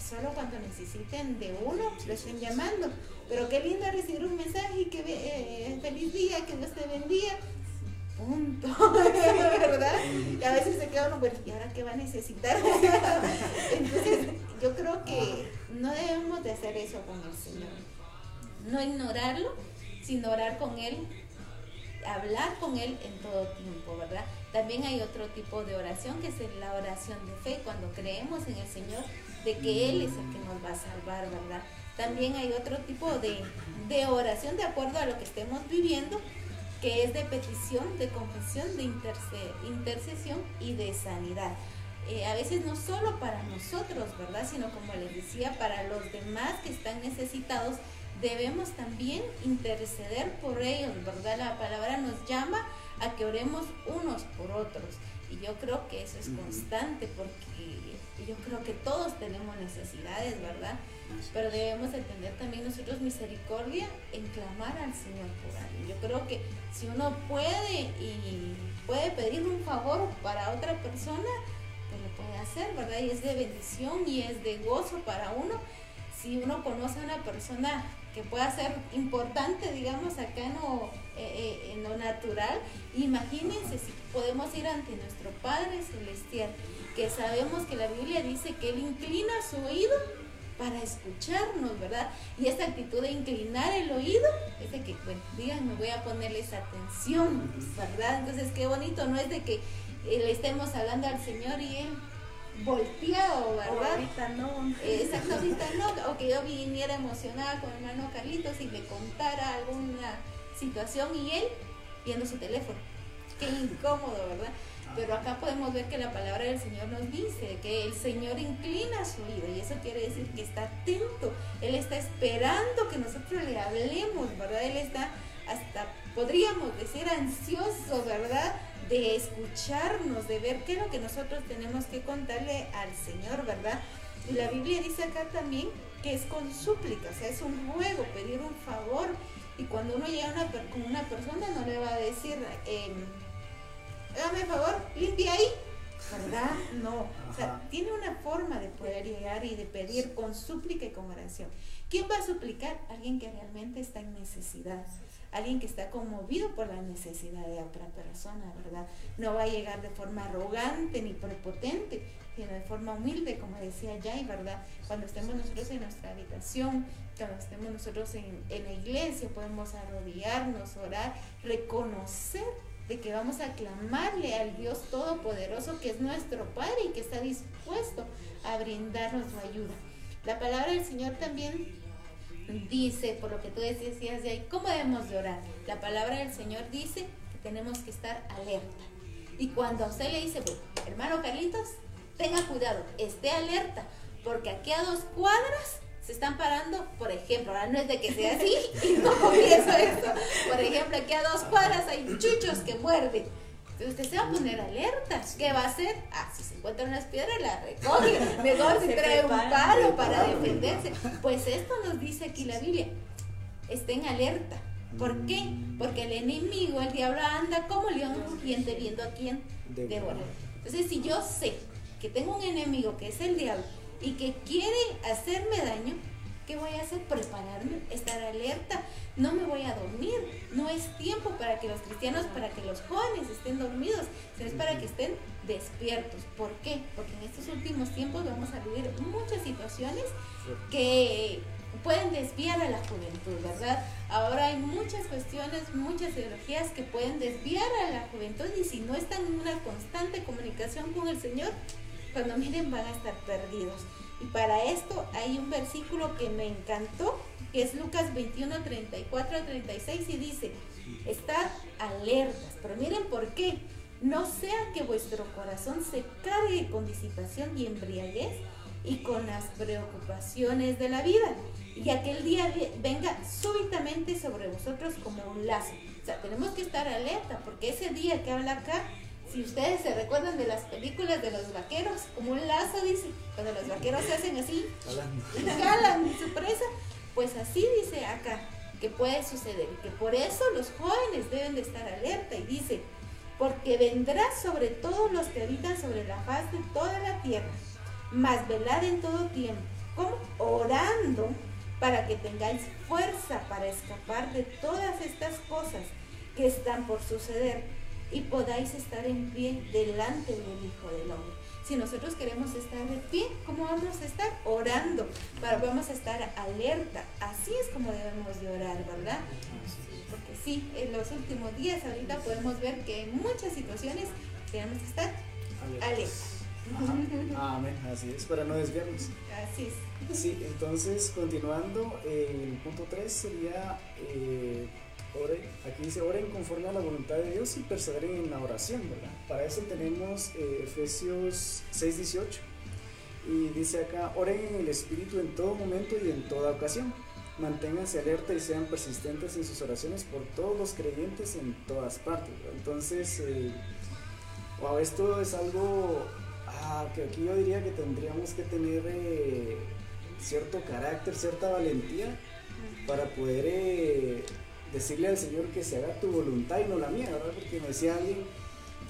solo cuando necesiten de uno lo estén llamando. Pero qué lindo recibir un mensaje y que eh, feliz día, que Dios te bendiga. Punto. *laughs* ¿Verdad? Y a veces se queda uno, bueno, ¿y ahora qué va a necesitar? *laughs* Entonces, yo creo que no debemos de hacer eso con el Señor. No ignorarlo, sino orar con Él, hablar con Él en todo tiempo, ¿verdad? También hay otro tipo de oración que es la oración de fe. Cuando creemos en el Señor, de que Él es el que nos va a salvar, ¿verdad? También hay otro tipo de, oración de acuerdo a lo que estemos viviendo, que es de petición, de confesión, de intercesión y de sanidad. Eh, a veces no solo para nosotros, ¿verdad? Sino como les decía, para los demás que están necesitados, debemos también interceder por ellos, ¿verdad? La palabra nos llama a que oremos unos por otros. Y yo creo que eso es constante porque yo creo que todos tenemos necesidades, ¿verdad? Pero debemos entender también nosotros misericordia en clamar al Señor por alguien. Yo creo que si uno puede y puede pedir un favor para otra persona, pues lo puede hacer, ¿verdad? Y es de bendición y es de gozo para uno. Si uno conoce a una persona que pueda ser importante, digamos, acá en lo, eh, eh, en lo natural, imagínense si podemos ir ante nuestro Padre Celestial, que sabemos que la Biblia dice que Él inclina su oído para escucharnos, ¿verdad? Y esta actitud de inclinar el oído es de que, bueno, digan, me voy a ponerles atención, ¿verdad? Entonces, qué bonito, no es de que eh, le estemos hablando al Señor y Él volteado, ¿verdad? O ahorita no. exacto, ahorita no. O que yo viniera emocionada con el hermano Carlitos y le contara alguna situación y él viendo su teléfono. Qué incómodo, ¿verdad? Pero acá podemos ver que la palabra del Señor nos dice que el Señor inclina su oído y eso quiere decir que está atento. Él está esperando que nosotros le hablemos, ¿verdad? Él está hasta, podríamos decir, ansioso, ¿verdad? De escucharnos, de ver qué es lo que nosotros tenemos que contarle al Señor, ¿verdad? Y la Biblia dice acá también que es con súplica, o sea, es un ruego, pedir un favor. Y cuando uno llega una, con una persona no le va a decir, eh, dame favor, limpia ahí. ¿Verdad? No. O sea, tiene una forma de poder llegar y de pedir con súplica y con oración. ¿Quién va a suplicar? Alguien que realmente está en necesidad. Alguien que está conmovido por la necesidad de otra persona, ¿verdad? No va a llegar de forma arrogante ni prepotente, sino de forma humilde, como decía Jay, ¿verdad? Cuando estemos nosotros en nuestra habitación, cuando estemos nosotros en, en la iglesia, podemos arrodillarnos, orar, reconocer de que vamos a clamarle al Dios Todopoderoso que es nuestro Padre y que está dispuesto a brindarnos su ayuda. La palabra del Señor también dice, por lo que tú decías de ahí, ¿cómo debemos de orar? La palabra del Señor dice que tenemos que estar alerta. Y cuando a usted le dice, hermano Carlitos, tenga cuidado, esté alerta, porque aquí a dos cuadras se están parando, por ejemplo, ahora no es de que sea así *laughs* y no confieso eso. Por ejemplo, aquí a dos cuadras hay chuchos que muerden. Entonces usted se va a poner alerta. ¿Qué va a hacer? Ah, si se encuentran unas piedras, las recoge. Mejor *laughs* se trae un palo para defenderse. Pues esto nos dice aquí la Biblia. Estén alerta. ¿Por qué? Porque el enemigo, el diablo, anda como león rugiente viendo a quién devorar. Entonces, si yo sé que tengo un enemigo que es el diablo y que quiere hacerme daño, ¿qué voy a hacer? Prepararme, estar alerta. No me voy a dormir. No es tiempo para que los cristianos, para que los jóvenes estén dormidos, sino es para que estén despiertos. ¿Por qué? Porque en estos últimos tiempos vamos a vivir muchas situaciones que pueden desviar a la juventud, ¿verdad? Ahora hay muchas cuestiones, muchas ideologías que pueden desviar a la juventud y si no están en una constante comunicación con el Señor, cuando miren van a estar perdidos. Y para esto hay un versículo que me encantó, que es Lucas 21, 34 36 y dice, estad alertas, pero miren por qué. No sea que vuestro corazón se cargue con disipación y embriaguez y con las preocupaciones de la vida, y aquel día venga súbitamente sobre vosotros como un lazo. O sea, tenemos que estar alerta, porque ese día que habla acá si ustedes se recuerdan de las películas de los vaqueros, como un lazo, dice, cuando los vaqueros se hacen así y jalan su presa, pues así dice acá que puede suceder y que por eso los jóvenes deben de estar alerta y dice, porque vendrá sobre todos los que habitan sobre la faz de toda la tierra, mas velad en todo tiempo, como orando para que tengáis fuerza para escapar de todas estas cosas que están por suceder y podáis estar en pie delante del Hijo del Hombre. Si nosotros queremos estar de pie, ¿cómo vamos a estar? Orando, para, vamos a estar alerta. Así es como debemos de orar, ¿verdad? Porque sí, en los últimos días ahorita podemos ver que en muchas situaciones tenemos que estar alerta. Amén, así es, para no desviarnos. Así es. Sí, entonces continuando, el punto 3 sería... Eh, aquí dice, oren conforme a la voluntad de Dios y perseveren en la oración, ¿verdad? Para eso tenemos eh, Efesios 6:18 y dice acá, oren en el Espíritu en todo momento y en toda ocasión. manténganse alerta y sean persistentes en sus oraciones por todos los creyentes en todas partes. Entonces, eh, wow, esto es algo ah, que aquí yo diría que tendríamos que tener eh, cierto carácter, cierta valentía para poder eh, decirle al Señor que se haga tu voluntad y no la mía, ¿verdad? Porque me decía alguien,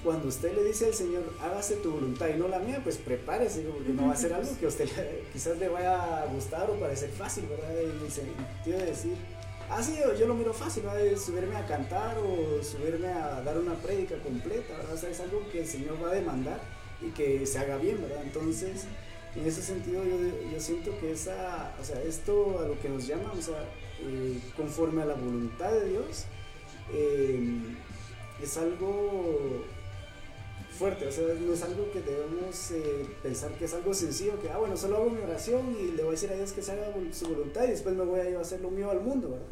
cuando usted le dice al Señor, hágase tu voluntad y no la mía, pues prepárese, porque no va a ser algo que a usted quizás le vaya a gustar o parecer fácil, ¿verdad? En el sentido de decir, ah, sí, yo, lo miro fácil, ¿verdad? subirme a cantar o subirme a dar una prédica completa, ¿verdad? O sea, es algo que el Señor va a demandar y que se haga bien, ¿verdad? Entonces, en ese sentido yo, yo siento que esa, o sea, esto a lo que nos llama, o sea, eh, conforme a la voluntad de Dios, eh, es algo fuerte, o sea, no es algo que debemos eh, pensar que es algo sencillo, que, ah, bueno, solo hago mi oración y le voy a decir a Dios que se haga su voluntad y después me voy a ir a hacer lo mío al mundo, ¿verdad?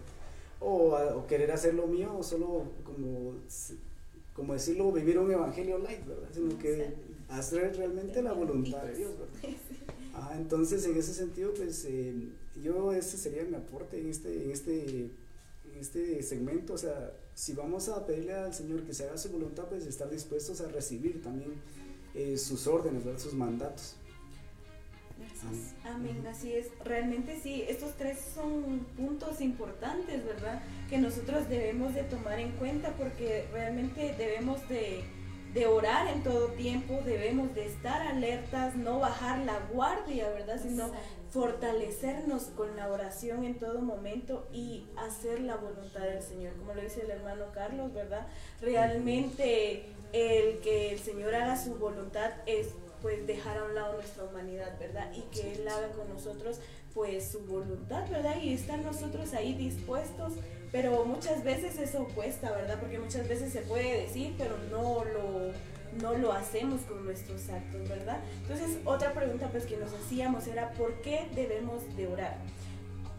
O, querer hacer lo mío solo como, como decirlo, vivir un evangelio light, ¿verdad? Sino que hacer realmente la voluntad de Dios, ¿verdad? *laughs* Ah, entonces, en ese sentido, pues eh, yo ese sería mi aporte en este, en este, en este segmento, o sea, si vamos a pedirle al Señor que se haga su voluntad, pues estar dispuestos a recibir también eh, sus órdenes, sus mandatos. Amén. así es. Realmente sí, estos tres son puntos importantes, ¿verdad? Que nosotros debemos de tomar en cuenta porque realmente debemos de, de orar en todo tiempo, debemos de estar alertas, no bajar la guardia, ¿verdad? Sino fortalecernos con la oración en todo momento y hacer la voluntad del Señor, como lo dice el hermano Carlos, ¿verdad? Realmente el que el Señor haga su voluntad es pues dejar a un lado nuestra humanidad, ¿verdad? Y que Él haga con nosotros pues su voluntad, ¿verdad? Y estar nosotros ahí dispuestos, pero muchas veces eso cuesta, ¿verdad? Porque muchas veces se puede decir, pero no lo no lo hacemos con nuestros actos, ¿verdad? Entonces, otra pregunta pues que nos hacíamos era, ¿por qué debemos de orar?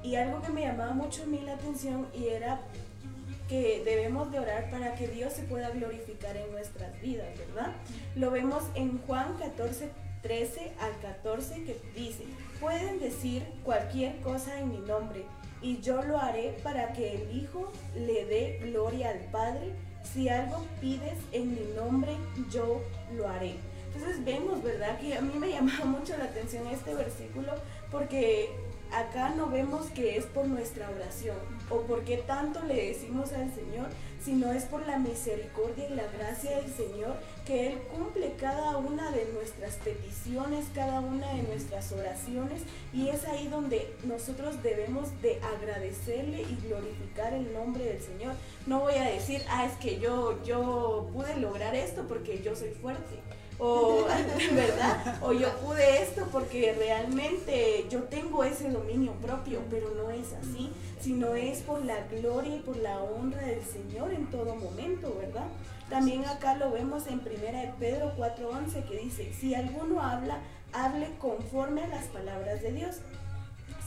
Y algo que me llamaba mucho a mí la atención y era que debemos de orar para que Dios se pueda glorificar en nuestras vidas, ¿verdad? Lo vemos en Juan 14, 13 al 14 que dice, pueden decir cualquier cosa en mi nombre y yo lo haré para que el Hijo le dé gloria al Padre si algo pides en mi nombre, yo lo haré. Entonces vemos, ¿verdad? Que a mí me *laughs* llamaba mucho la atención este versículo porque acá no vemos que es por nuestra oración o porque tanto le decimos al Señor, sino es por la misericordia y la gracia del Señor que Él cumple cada una de nuestras peticiones, cada una de nuestras oraciones y es ahí donde nosotros debemos de agradecerle y glorificar el nombre del Señor. No voy a decir, ah, es que yo, yo pude lograr esto porque yo soy fuerte o *laughs* verdad o yo pude esto porque realmente yo tengo ese dominio propio pero no es así sino es por la gloria y por la honra del Señor en todo momento verdad también acá lo vemos en primera de Pedro 4:11 que dice si alguno habla hable conforme a las palabras de Dios.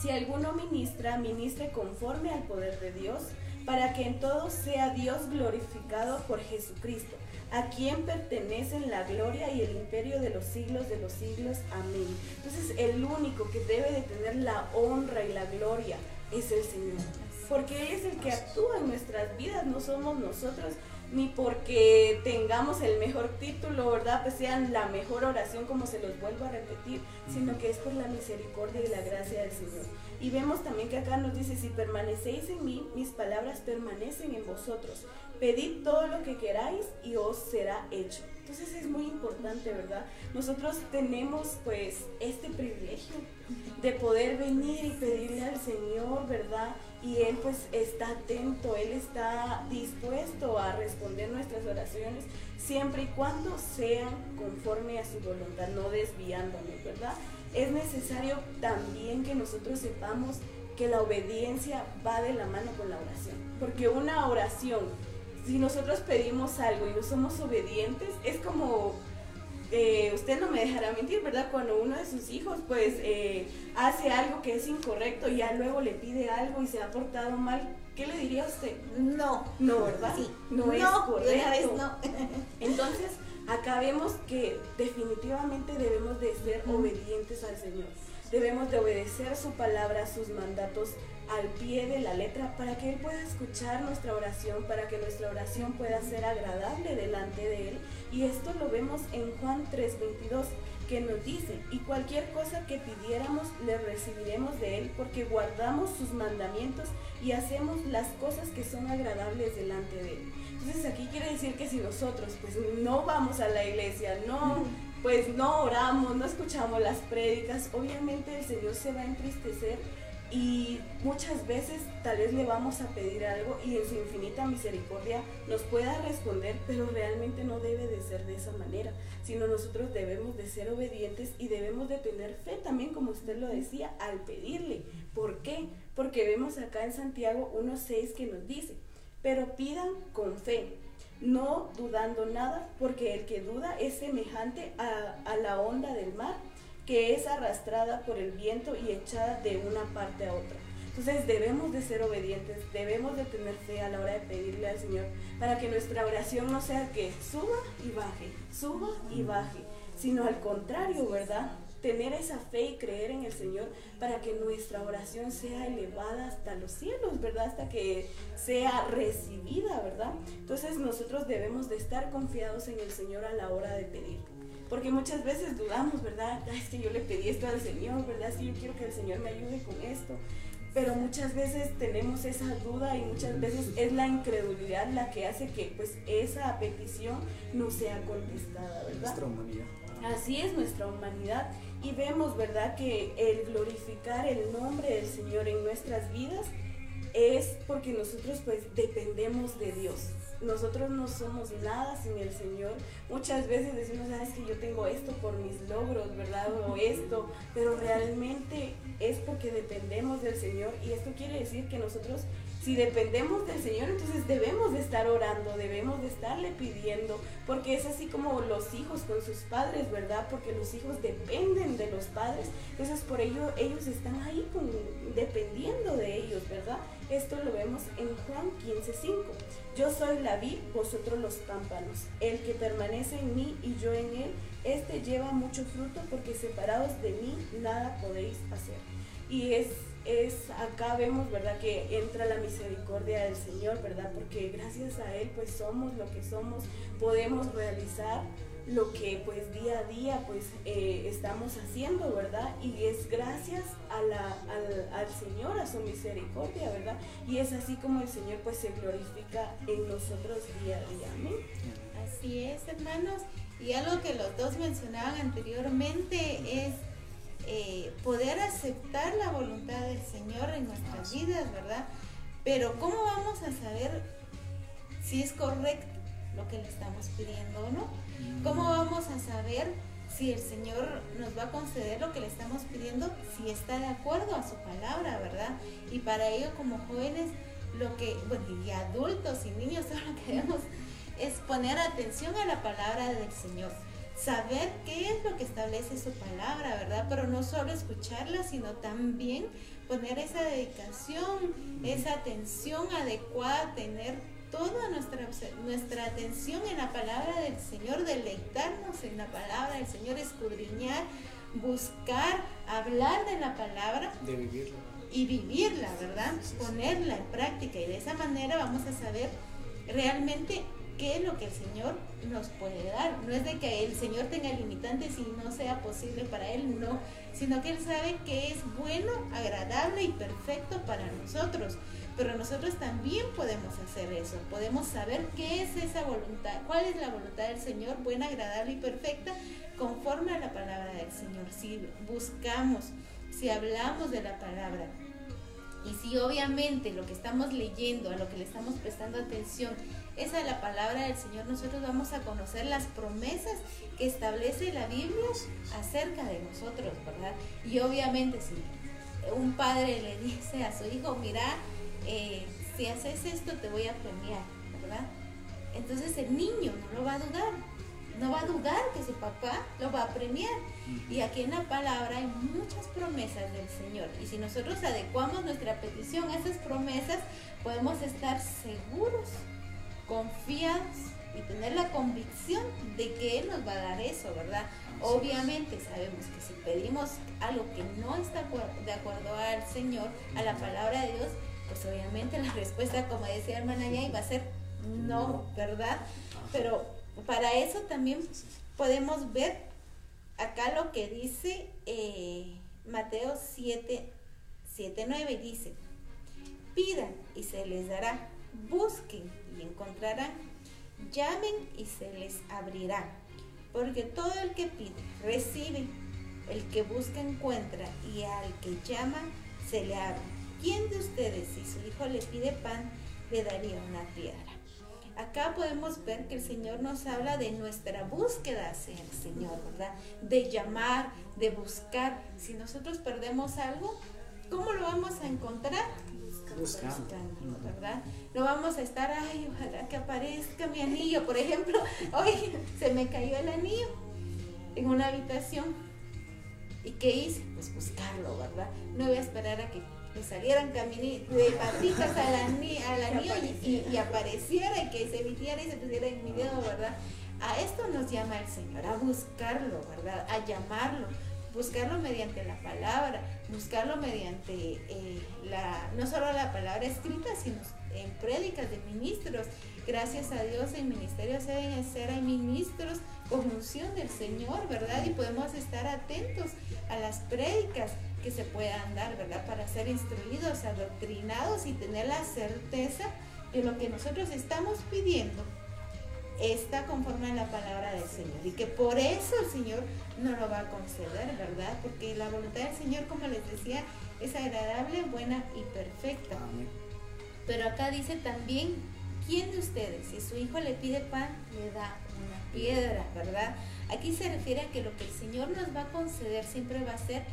Si alguno ministra ministre conforme al poder de Dios para que en todo sea Dios glorificado por Jesucristo a quien pertenecen la gloria y el imperio de los siglos de los siglos. Amén. Entonces el único que debe de tener la honra y la gloria es el Señor. Porque Él es el que actúa en nuestras vidas, no somos nosotros, ni porque tengamos el mejor título, ¿verdad? Pues sean la mejor oración, como se los vuelvo a repetir, sino que es por la misericordia y la gracia del Señor. Y vemos también que acá nos dice, si permanecéis en mí, mis palabras permanecen en vosotros. Pedid todo lo que queráis y os será hecho. Entonces es muy importante, ¿verdad? Nosotros tenemos pues este privilegio de poder venir y pedirle al Señor, ¿verdad? Y Él pues está atento, Él está dispuesto a responder nuestras oraciones siempre y cuando sean conforme a su voluntad, no desviándonos, ¿verdad? Es necesario también que nosotros sepamos que la obediencia va de la mano con la oración, porque una oración si nosotros pedimos algo y no somos obedientes, es como, eh, usted no me dejará mentir, ¿verdad? Cuando uno de sus hijos pues eh, hace algo que es incorrecto y ya luego le pide algo y se ha portado mal, ¿qué le diría a usted? No. No, ¿verdad? Sí. No, es correcto. Vez no. *laughs* Entonces, acá vemos que definitivamente debemos de ser obedientes al Señor. Debemos de obedecer su palabra, sus mandatos al pie de la letra para que Él pueda escuchar nuestra oración, para que nuestra oración pueda ser agradable delante de Él. Y esto lo vemos en Juan 3:22 que nos dice, y cualquier cosa que pidiéramos le recibiremos de Él porque guardamos sus mandamientos y hacemos las cosas que son agradables delante de Él. Entonces aquí quiere decir que si nosotros pues no vamos a la iglesia, no pues no oramos, no escuchamos las prédicas, obviamente el Señor se va a entristecer y muchas veces tal vez le vamos a pedir algo y en su infinita misericordia nos pueda responder, pero realmente no debe de ser de esa manera, sino nosotros debemos de ser obedientes y debemos de tener fe también, como usted lo decía, al pedirle. ¿Por qué? Porque vemos acá en Santiago 1.6 que nos dice, pero pidan con fe, no dudando nada, porque el que duda es semejante a, a la onda del mar que es arrastrada por el viento y echada de una parte a otra. Entonces debemos de ser obedientes, debemos de tener fe a la hora de pedirle al Señor para que nuestra oración no sea que suba y baje, suba y baje, sino al contrario, ¿verdad? Tener esa fe y creer en el Señor para que nuestra oración sea elevada hasta los cielos, ¿verdad? Hasta que sea recibida, ¿verdad? Entonces nosotros debemos de estar confiados en el Señor a la hora de pedir. Porque muchas veces dudamos, ¿verdad? es que yo le pedí esto al Señor, ¿verdad? Es yo quiero que el Señor me ayude con esto. Pero muchas veces tenemos esa duda y muchas veces es la incredulidad la que hace que pues esa petición no sea contestada, ¿verdad? Nuestra humanidad. Así es nuestra humanidad. Y vemos, ¿verdad?, que el glorificar el nombre del Señor en nuestras vidas es porque nosotros pues dependemos de Dios nosotros no somos nada sin el Señor. Muchas veces decimos, sabes que yo tengo esto por mis logros, ¿verdad? O esto, pero realmente es porque dependemos del Señor y esto quiere decir que nosotros si dependemos del Señor, entonces debemos de estar orando, debemos de estarle pidiendo, porque es así como los hijos con sus padres, ¿verdad? Porque los hijos dependen de los padres, entonces por ello ellos están ahí dependiendo de ellos, ¿verdad? Esto lo vemos en Juan 15:5. Yo soy la vid, vosotros los pámpanos. El que permanece en mí y yo en él, este lleva mucho fruto, porque separados de mí nada podéis hacer. Y es es acá vemos, ¿verdad? Que entra la misericordia del Señor, ¿verdad? Porque gracias a Él pues somos lo que somos, podemos realizar lo que pues día a día pues eh, estamos haciendo, ¿verdad? Y es gracias a la, al, al, Señor, a su misericordia, ¿verdad? Y es así como el Señor pues se glorifica en nosotros día a día. Así es, hermanos. Y algo que los dos mencionaban anteriormente es eh, poder aceptar la voluntad del Señor en nuestras vidas, ¿verdad? Pero ¿cómo vamos a saber si es correcto lo que le estamos pidiendo o no? ¿Cómo vamos a saber si el Señor nos va a conceder lo que le estamos pidiendo, si está de acuerdo a su palabra, ¿verdad? Y para ello como jóvenes, lo que, bueno, y adultos y niños, *laughs* todo lo que debemos es poner atención a la palabra del Señor saber qué es lo que establece su palabra, ¿verdad? Pero no solo escucharla, sino también poner esa dedicación, esa atención adecuada, tener toda nuestra, nuestra atención en la palabra del Señor, deleitarnos en la palabra del Señor, escudriñar, buscar, hablar de la palabra. De vivirla. Y vivirla, ¿verdad? Ponerla en práctica y de esa manera vamos a saber realmente qué es lo que el Señor nos puede dar. No es de que el Señor tenga limitantes y no sea posible para Él, no, sino que Él sabe que es bueno, agradable y perfecto para nosotros. Pero nosotros también podemos hacer eso, podemos saber qué es esa voluntad, cuál es la voluntad del Señor, buena, agradable y perfecta, conforme a la palabra del Señor. Si buscamos, si hablamos de la palabra, y si obviamente lo que estamos leyendo, a lo que le estamos prestando atención, esa es la palabra del Señor, nosotros vamos a conocer las promesas que establece la Biblia acerca de nosotros, ¿verdad? Y obviamente si un padre le dice a su hijo, mira, eh, si haces esto te voy a premiar, ¿verdad? Entonces el niño no lo va a dudar, no va a dudar que su papá lo va a premiar. Y aquí en la palabra hay muchas promesas del Señor. Y si nosotros adecuamos nuestra petición a esas promesas, podemos estar seguros confiados y tener la convicción de que Él nos va a dar eso, ¿verdad? Obviamente sabemos que si pedimos algo que no está de acuerdo al Señor, a la palabra de Dios, pues obviamente la *laughs* respuesta, como decía hermana Yay, va a ser no, ¿verdad? Pero para eso también podemos ver acá lo que dice eh, Mateo 7, 7, 9, dice, pidan y se les dará, busquen y encontrarán, llamen y se les abrirá, porque todo el que pide, recibe, el que busca encuentra y al que llama se le abre. ¿Quién de ustedes, si su hijo le pide pan, le daría una piedra? Acá podemos ver que el Señor nos habla de nuestra búsqueda hacia el Señor, ¿verdad? De llamar, de buscar. Si nosotros perdemos algo, ¿cómo lo vamos a encontrar? Buscando, ¿verdad? No vamos a estar, ay, ojalá que aparezca mi anillo. Por ejemplo, *laughs* hoy se me cayó el anillo en una habitación. ¿Y qué hice? Pues buscarlo, ¿verdad? No voy a esperar a que salieran de patitas al, *laughs* anillo, y, apareciera y que se vistiera y se pusiera en mi dedo, ¿verdad? A esto nos llama el Señor, a buscarlo, ¿verdad? A llamarlo, buscarlo mediante la palabra, buscarlo mediante eh, la, no solo la palabra escrita, sino en prédicas de ministros. Gracias a Dios en ministerios deben ser hay ministros con unción del Señor, ¿verdad? Y podemos estar atentos a las prédicas que se puedan dar, ¿verdad? Para ser instruidos, adoctrinados y tener la certeza de lo que nosotros estamos pidiendo está conforme a la palabra del Señor y que por eso el Señor no lo va a conceder, ¿verdad? Porque la voluntad del Señor, como les decía, es agradable, buena y perfecta. Pero acá dice también, ¿quién de ustedes, si su hijo le pide pan, le da una piedra, ¿verdad? Aquí se refiere a que lo que el Señor nos va a conceder siempre va a ser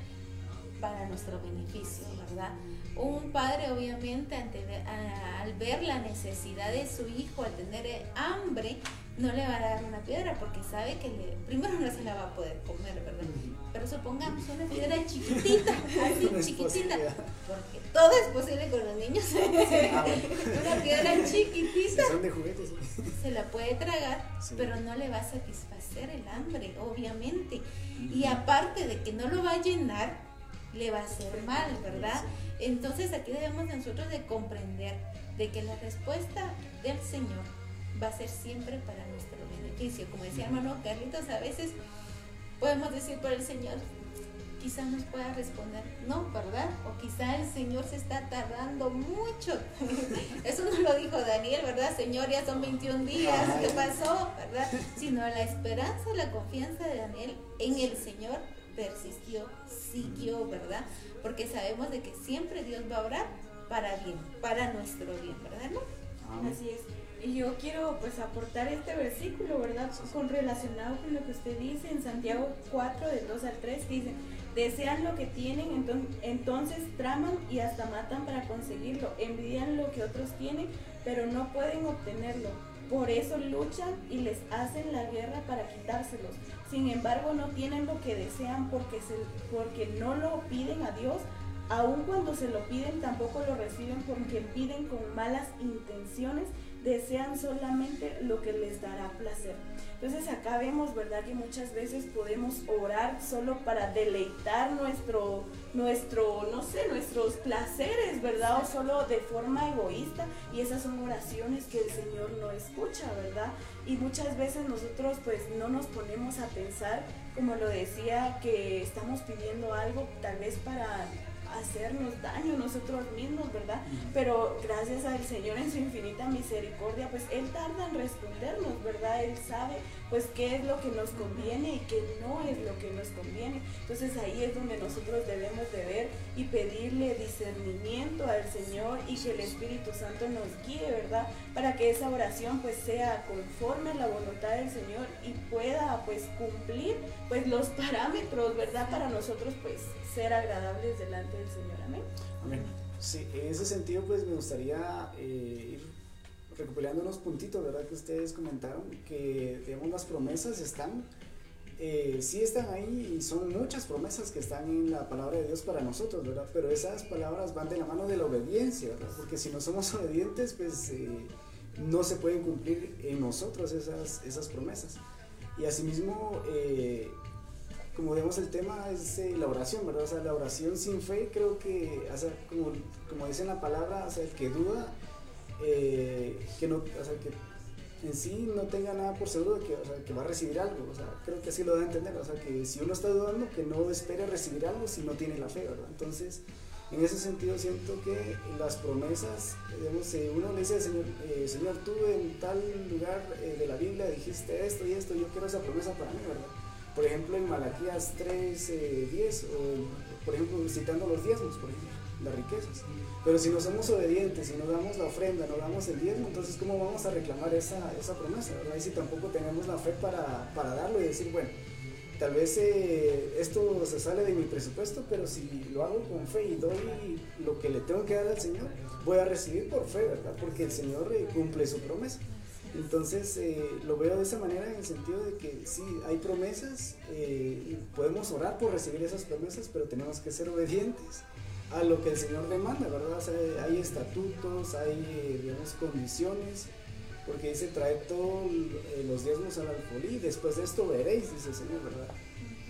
para nuestro beneficio, ¿verdad? Un padre obviamente al ver la necesidad de su hijo, al tener hambre, no le va a dar una piedra porque sabe que primero no se la va a poder comer, ¿verdad? Pero supongamos una piedra chiquitita, *laughs* así chiquitita, porque todo es posible con los niños. *laughs* una piedra chiquitita. Se la puede tragar, pero no le va a satisfacer el hambre, obviamente. Y aparte de que no lo va a llenar, le va a hacer mal, ¿verdad? Entonces aquí debemos nosotros de comprender de que la respuesta del Señor va a ser siempre para nuestro beneficio. Como decía hermano Carlitos, a veces podemos decir por el Señor, quizás nos pueda responder, no, ¿verdad? O quizá el Señor se está tardando mucho. *laughs* Eso no lo dijo Daniel, ¿verdad? Señor, ya son 21 días, ¿qué pasó? ¿Verdad? Sino la esperanza, la confianza de Daniel en el Señor persistió, siguió, ¿verdad? Porque sabemos de que siempre Dios va a obrar para bien, para nuestro bien, ¿verdad? Así es. Y yo quiero pues aportar este versículo, ¿verdad? Con relacionado con lo que usted dice en Santiago 4, del 2 al 3, dice, desean lo que tienen, entonces, entonces traman y hasta matan para conseguirlo, envidian lo que otros tienen, pero no pueden obtenerlo. Por eso luchan y les hacen la guerra para quitárselos. Sin embargo, no tienen lo que desean porque, se, porque no lo piden a Dios. Aun cuando se lo piden, tampoco lo reciben porque piden con malas intenciones desean solamente lo que les dará placer. Entonces acá vemos, ¿verdad? Que muchas veces podemos orar solo para deleitar nuestro, nuestro, no sé, nuestros placeres, ¿verdad? O solo de forma egoísta. Y esas son oraciones que el Señor no escucha, ¿verdad? Y muchas veces nosotros pues no nos ponemos a pensar, como lo decía, que estamos pidiendo algo tal vez para hacernos daño nosotros mismos, ¿verdad? Pero gracias al Señor en su infinita misericordia, pues Él tarda en respondernos, ¿verdad? Él sabe pues qué es lo que nos conviene y qué no es lo que nos conviene. Entonces ahí es donde nosotros debemos de ver y pedirle discernimiento al Señor y que el Espíritu Santo nos guíe, ¿verdad? Para que esa oración pues sea conforme a la voluntad del Señor y pueda pues cumplir pues los parámetros, ¿verdad? Para nosotros pues ser agradables delante del Señor. Amén. Amén. Sí, en ese sentido pues me gustaría eh, ir recopilando unos puntitos, ¿verdad? Que ustedes comentaron, que digamos las promesas están, eh, sí están ahí y son muchas promesas que están en la palabra de Dios para nosotros, ¿verdad? Pero esas palabras van de la mano de la obediencia, ¿verdad? Porque si no somos *laughs* obedientes, pues... Eh, no se pueden cumplir en nosotros esas, esas promesas. Y asimismo, eh, como vemos el tema es eh, la oración, ¿verdad? O sea, la oración sin fe creo que, o sea, como, como dice en la palabra, o sea, el que duda, eh, que no, o sea, que en sí no tenga nada por seguro de que, o sea, que va a recibir algo, o sea, creo que así lo a entender, o sea, que si uno está dudando, que no espere recibir algo si no tiene la fe, ¿verdad? Entonces, en ese sentido siento que las promesas, digamos, si uno le dice, Señor, eh, Señor, tú en tal lugar de la Biblia dijiste esto y esto, yo quiero esa promesa para mí, ¿verdad? por ejemplo, en Malaquías 3, 10, eh, o por ejemplo, citando los diezmos, por ejemplo, las riquezas. Pero si no somos obedientes, si no damos la ofrenda, no damos el diezmo, entonces ¿cómo vamos a reclamar esa, esa promesa? ¿verdad? Y si tampoco tenemos la fe para, para darlo y decir, bueno, tal vez eh, esto se sale de mi presupuesto, pero si lo hago con fe y doy lo que le tengo que dar al Señor, voy a recibir por fe, ¿verdad? Porque el Señor eh, cumple su promesa. Entonces eh, lo veo de esa manera en el sentido de que sí, hay promesas, eh, podemos orar por recibir esas promesas, pero tenemos que ser obedientes a lo que el Señor demanda, ¿verdad? hay estatutos, hay, eh, digamos, condiciones, porque dice, trae todos los diezmos al alfolí, después de esto veréis, dice el Señor, ¿verdad?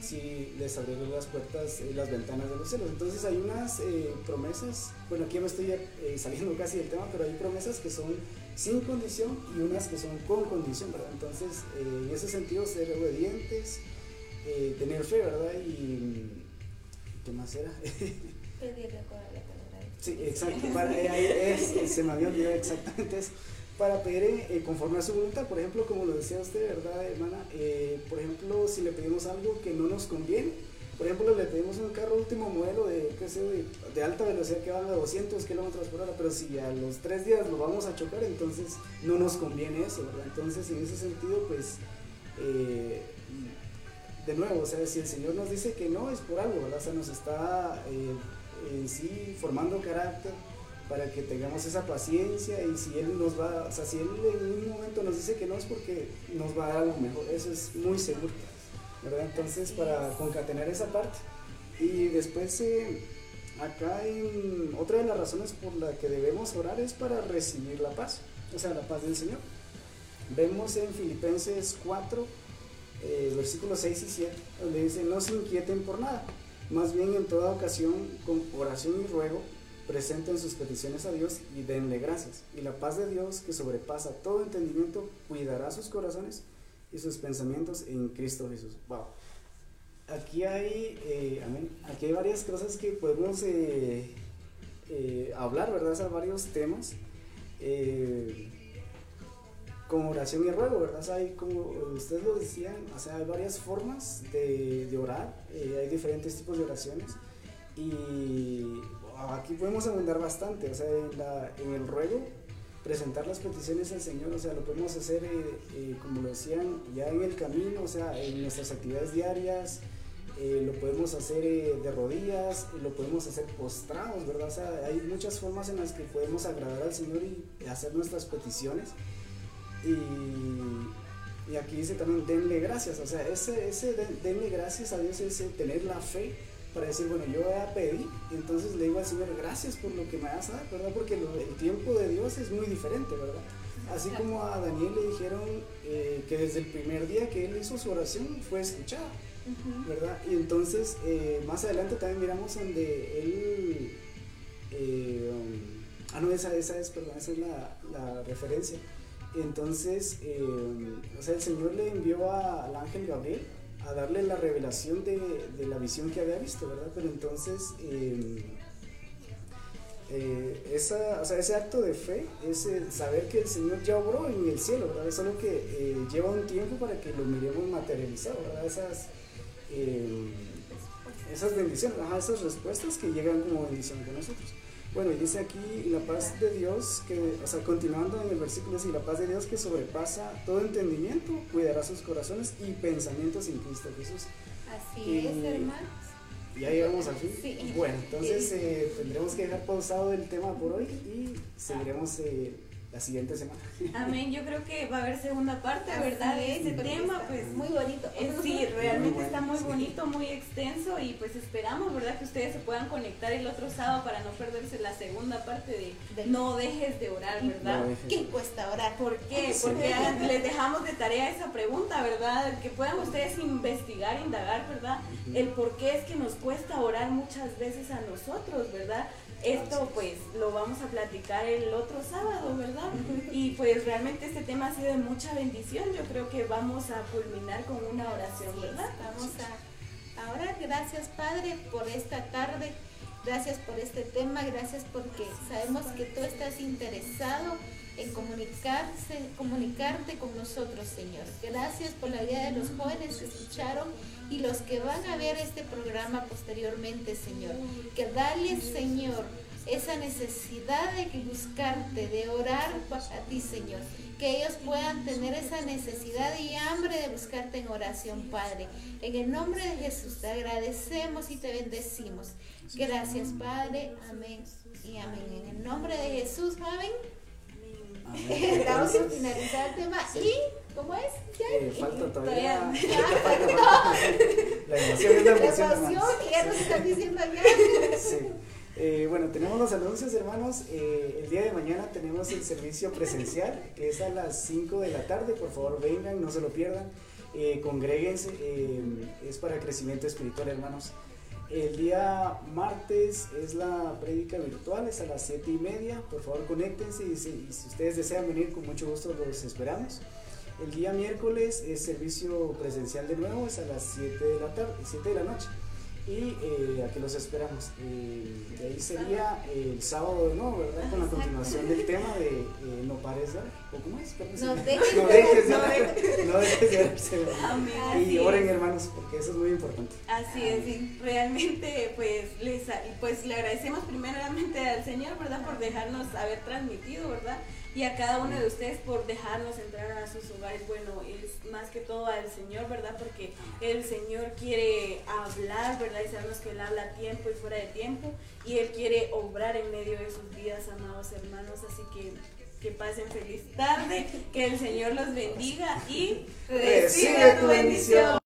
si les abriré las puertas y las ventanas de los cielos. Entonces hay unas promesas, bueno, aquí me estoy saliendo *laughs* casi del tema, pero hay promesas que son sin condición y unas que son con condición, ¿verdad? Entonces, eh, en ese sentido, ser obedientes, eh, tener fe, ¿verdad? Y, ¿qué más era? *laughs* Pedirle con la palabra. Sí, exacto, para, eh, es, se me había olvidado exactamente eso. Para pedir conforme a su voluntad, por ejemplo, como lo decía usted, ¿verdad, hermana? por ejemplo, si le pedimos algo que no nos conviene, por ejemplo, le pedimos un carro último modelo de, qué sé, de, alta velocidad que va a 200 kilómetros por hora, pero si a los tres días lo vamos a chocar, entonces no nos conviene eso, ¿verdad? Entonces, en ese sentido, pues, eh, de nuevo, o sea, si el Señor nos dice que no, es por algo, ¿verdad? O sea, nos está eh, en sí formando carácter para que tengamos esa paciencia y si Él nos va, o sea, si Él en un momento nos dice que no es porque nos va a dar algo mejor, eso es muy seguro. Entonces, para concatenar esa parte. Y después, eh, acá en, otra de las razones por la que debemos orar es para recibir la paz, o sea, la paz del Señor. Vemos en Filipenses 4, eh, versículos 6 y 7, donde dice, no se inquieten por nada, más bien en toda ocasión, con oración y ruego, presenten sus peticiones a Dios y denle gracias. Y la paz de Dios, que sobrepasa todo entendimiento, cuidará sus corazones y sus pensamientos en Cristo Jesús. Wow. Aquí hay, eh, Aquí hay varias cosas que podemos eh, eh, hablar, ¿verdad? O varios temas. Como oración y ruego, ¿verdad? O sea, hay, como ustedes lo decían, o sea, hay varias formas de, de orar, hay diferentes tipos de oraciones y aquí podemos abundar bastante, o sea, en, la, en el ruego presentar las peticiones al Señor, o sea, lo podemos hacer, eh, eh, como lo decían, ya en el camino, o sea, en nuestras actividades diarias, eh, lo podemos hacer de rodillas, lo podemos hacer postrados, ¿verdad? O sea, hay muchas formas en las que podemos agradar al Señor y hacer nuestras peticiones. Y, y aquí dice también, denle gracias, o sea, ese, ese denle gracias a Dios es tener la fe para decir, bueno, yo ya pedí, entonces le digo al Señor, gracias por lo que me has dado, ¿verdad? Porque el tiempo de Dios es muy diferente, ¿verdad? Así como a Daniel le dijeron eh, que desde el primer día que él hizo su oración fue escuchada, ¿verdad? Y entonces eh, más adelante también miramos donde él, eh, um, ah no, esa, esa es, perdón, esa es la, la referencia. Entonces, o sea, el Señor le envió al ángel Gabriel a darle la revelación de, la visión que había visto, ¿verdad? Pero entonces, em, eh, esa, o sea, ese acto de fe es saber que el Señor ya obró en el cielo, ¿verdad? Es algo que eh, lleva un tiempo para que lo miremos materializado, ¿verdad? Esas, em, esas bendiciones, esas respuestas que llegan como bendición con nosotros. Bueno, y dice aquí la paz de Dios, que, o sea, continuando en el versículo, dice, la paz de Dios que sobrepasa todo entendimiento, cuidará sus corazones y pensamientos en Cristo Jesús. Así es, hermanos. Ya llegamos al fin. Bueno, entonces eh, tendremos que dejar pausado el tema por hoy y seguiremos eh, la siguiente semana. *laughs* Amén. Yo creo que va a haber segunda parte, ¿verdad? De ese tema, pues muy bonito. Eh, *laughs* sí, realmente está muy bonito, muy extenso y pues esperamos, ¿verdad? Que ustedes se puedan conectar el otro sábado para no perderse la segunda parte de, No dejes de orar, ¿verdad? ¿Qué cuesta orar? ¿Por qué? Porque *laughs* les dejamos de tarea esa pregunta, ¿verdad? Que puedan ustedes investigar, indagar, ¿verdad? El por qué es que nos cuesta orar muchas veces a nosotros, ¿verdad? Esto pues lo vamos a platicar el otro sábado, ¿verdad? Y pues realmente este tema ha sido de mucha bendición. Yo creo que vamos a culminar con una oración, ¿verdad? Vamos a ahora gracias Padre por esta tarde. Gracias por este tema, gracias porque sabemos que tú estás interesado en comunicarse, comunicarte con nosotros, Señor. Gracias por la vida de los jóvenes que escucharon y los que van a ver este programa posteriormente, Señor. Que dale, Señor, esa necesidad de buscarte, de orar a ti, Señor. Que ellos puedan tener esa necesidad y hambre de buscarte en oración, Padre. En el nombre de Jesús te agradecemos y te bendecimos. Gracias, Padre. Amén y amén. En el nombre de Jesús, amén. *laughs* Vamos a finalizar el tema. ¿Y cómo es? Eh, falta todavía. *laughs* la emoción es la emoción. La emoción, que ya nos están diciendo ya. Sí. Eh, bueno, tenemos los anuncios, hermanos. Eh, el día de mañana tenemos el servicio presencial, que es a las 5 de la tarde. Por favor, vengan, no se lo pierdan. Eh, congréguense, eh, es para crecimiento espiritual, hermanos. El día martes es la prédica virtual, es a las 7 y media. Por favor, conéctense y si, ustedes desean venir, con mucho gusto los esperamos. El día miércoles es servicio presencial de nuevo, es a las 7 de la tarde, 7 de la noche y eh, aquí los esperamos. Eh, de ahí sería el sábado de nuevo, ¿verdad? Con la continuación del tema de eh, no pares ¿o cómo es? No *laughs* dejes, no dejes de no dejes de Y oren hermanos, porque eso es muy importante. Así es, realmente pues, les, pues le agradecemos primeramente al Señor, ¿verdad? Por dejarnos haber transmitido, ¿verdad? Y a cada uno de ustedes por dejarnos entrar a sus hogares. Bueno, es más que todo al Señor, ¿verdad? Porque el Señor quiere hablar, ¿verdad? Y sabemos que Él habla a tiempo y fuera de tiempo y Él quiere obrar en medio de sus vidas, amados hermanos. Así que que pasen feliz tarde, que el Señor los bendiga y recibe tu bendición.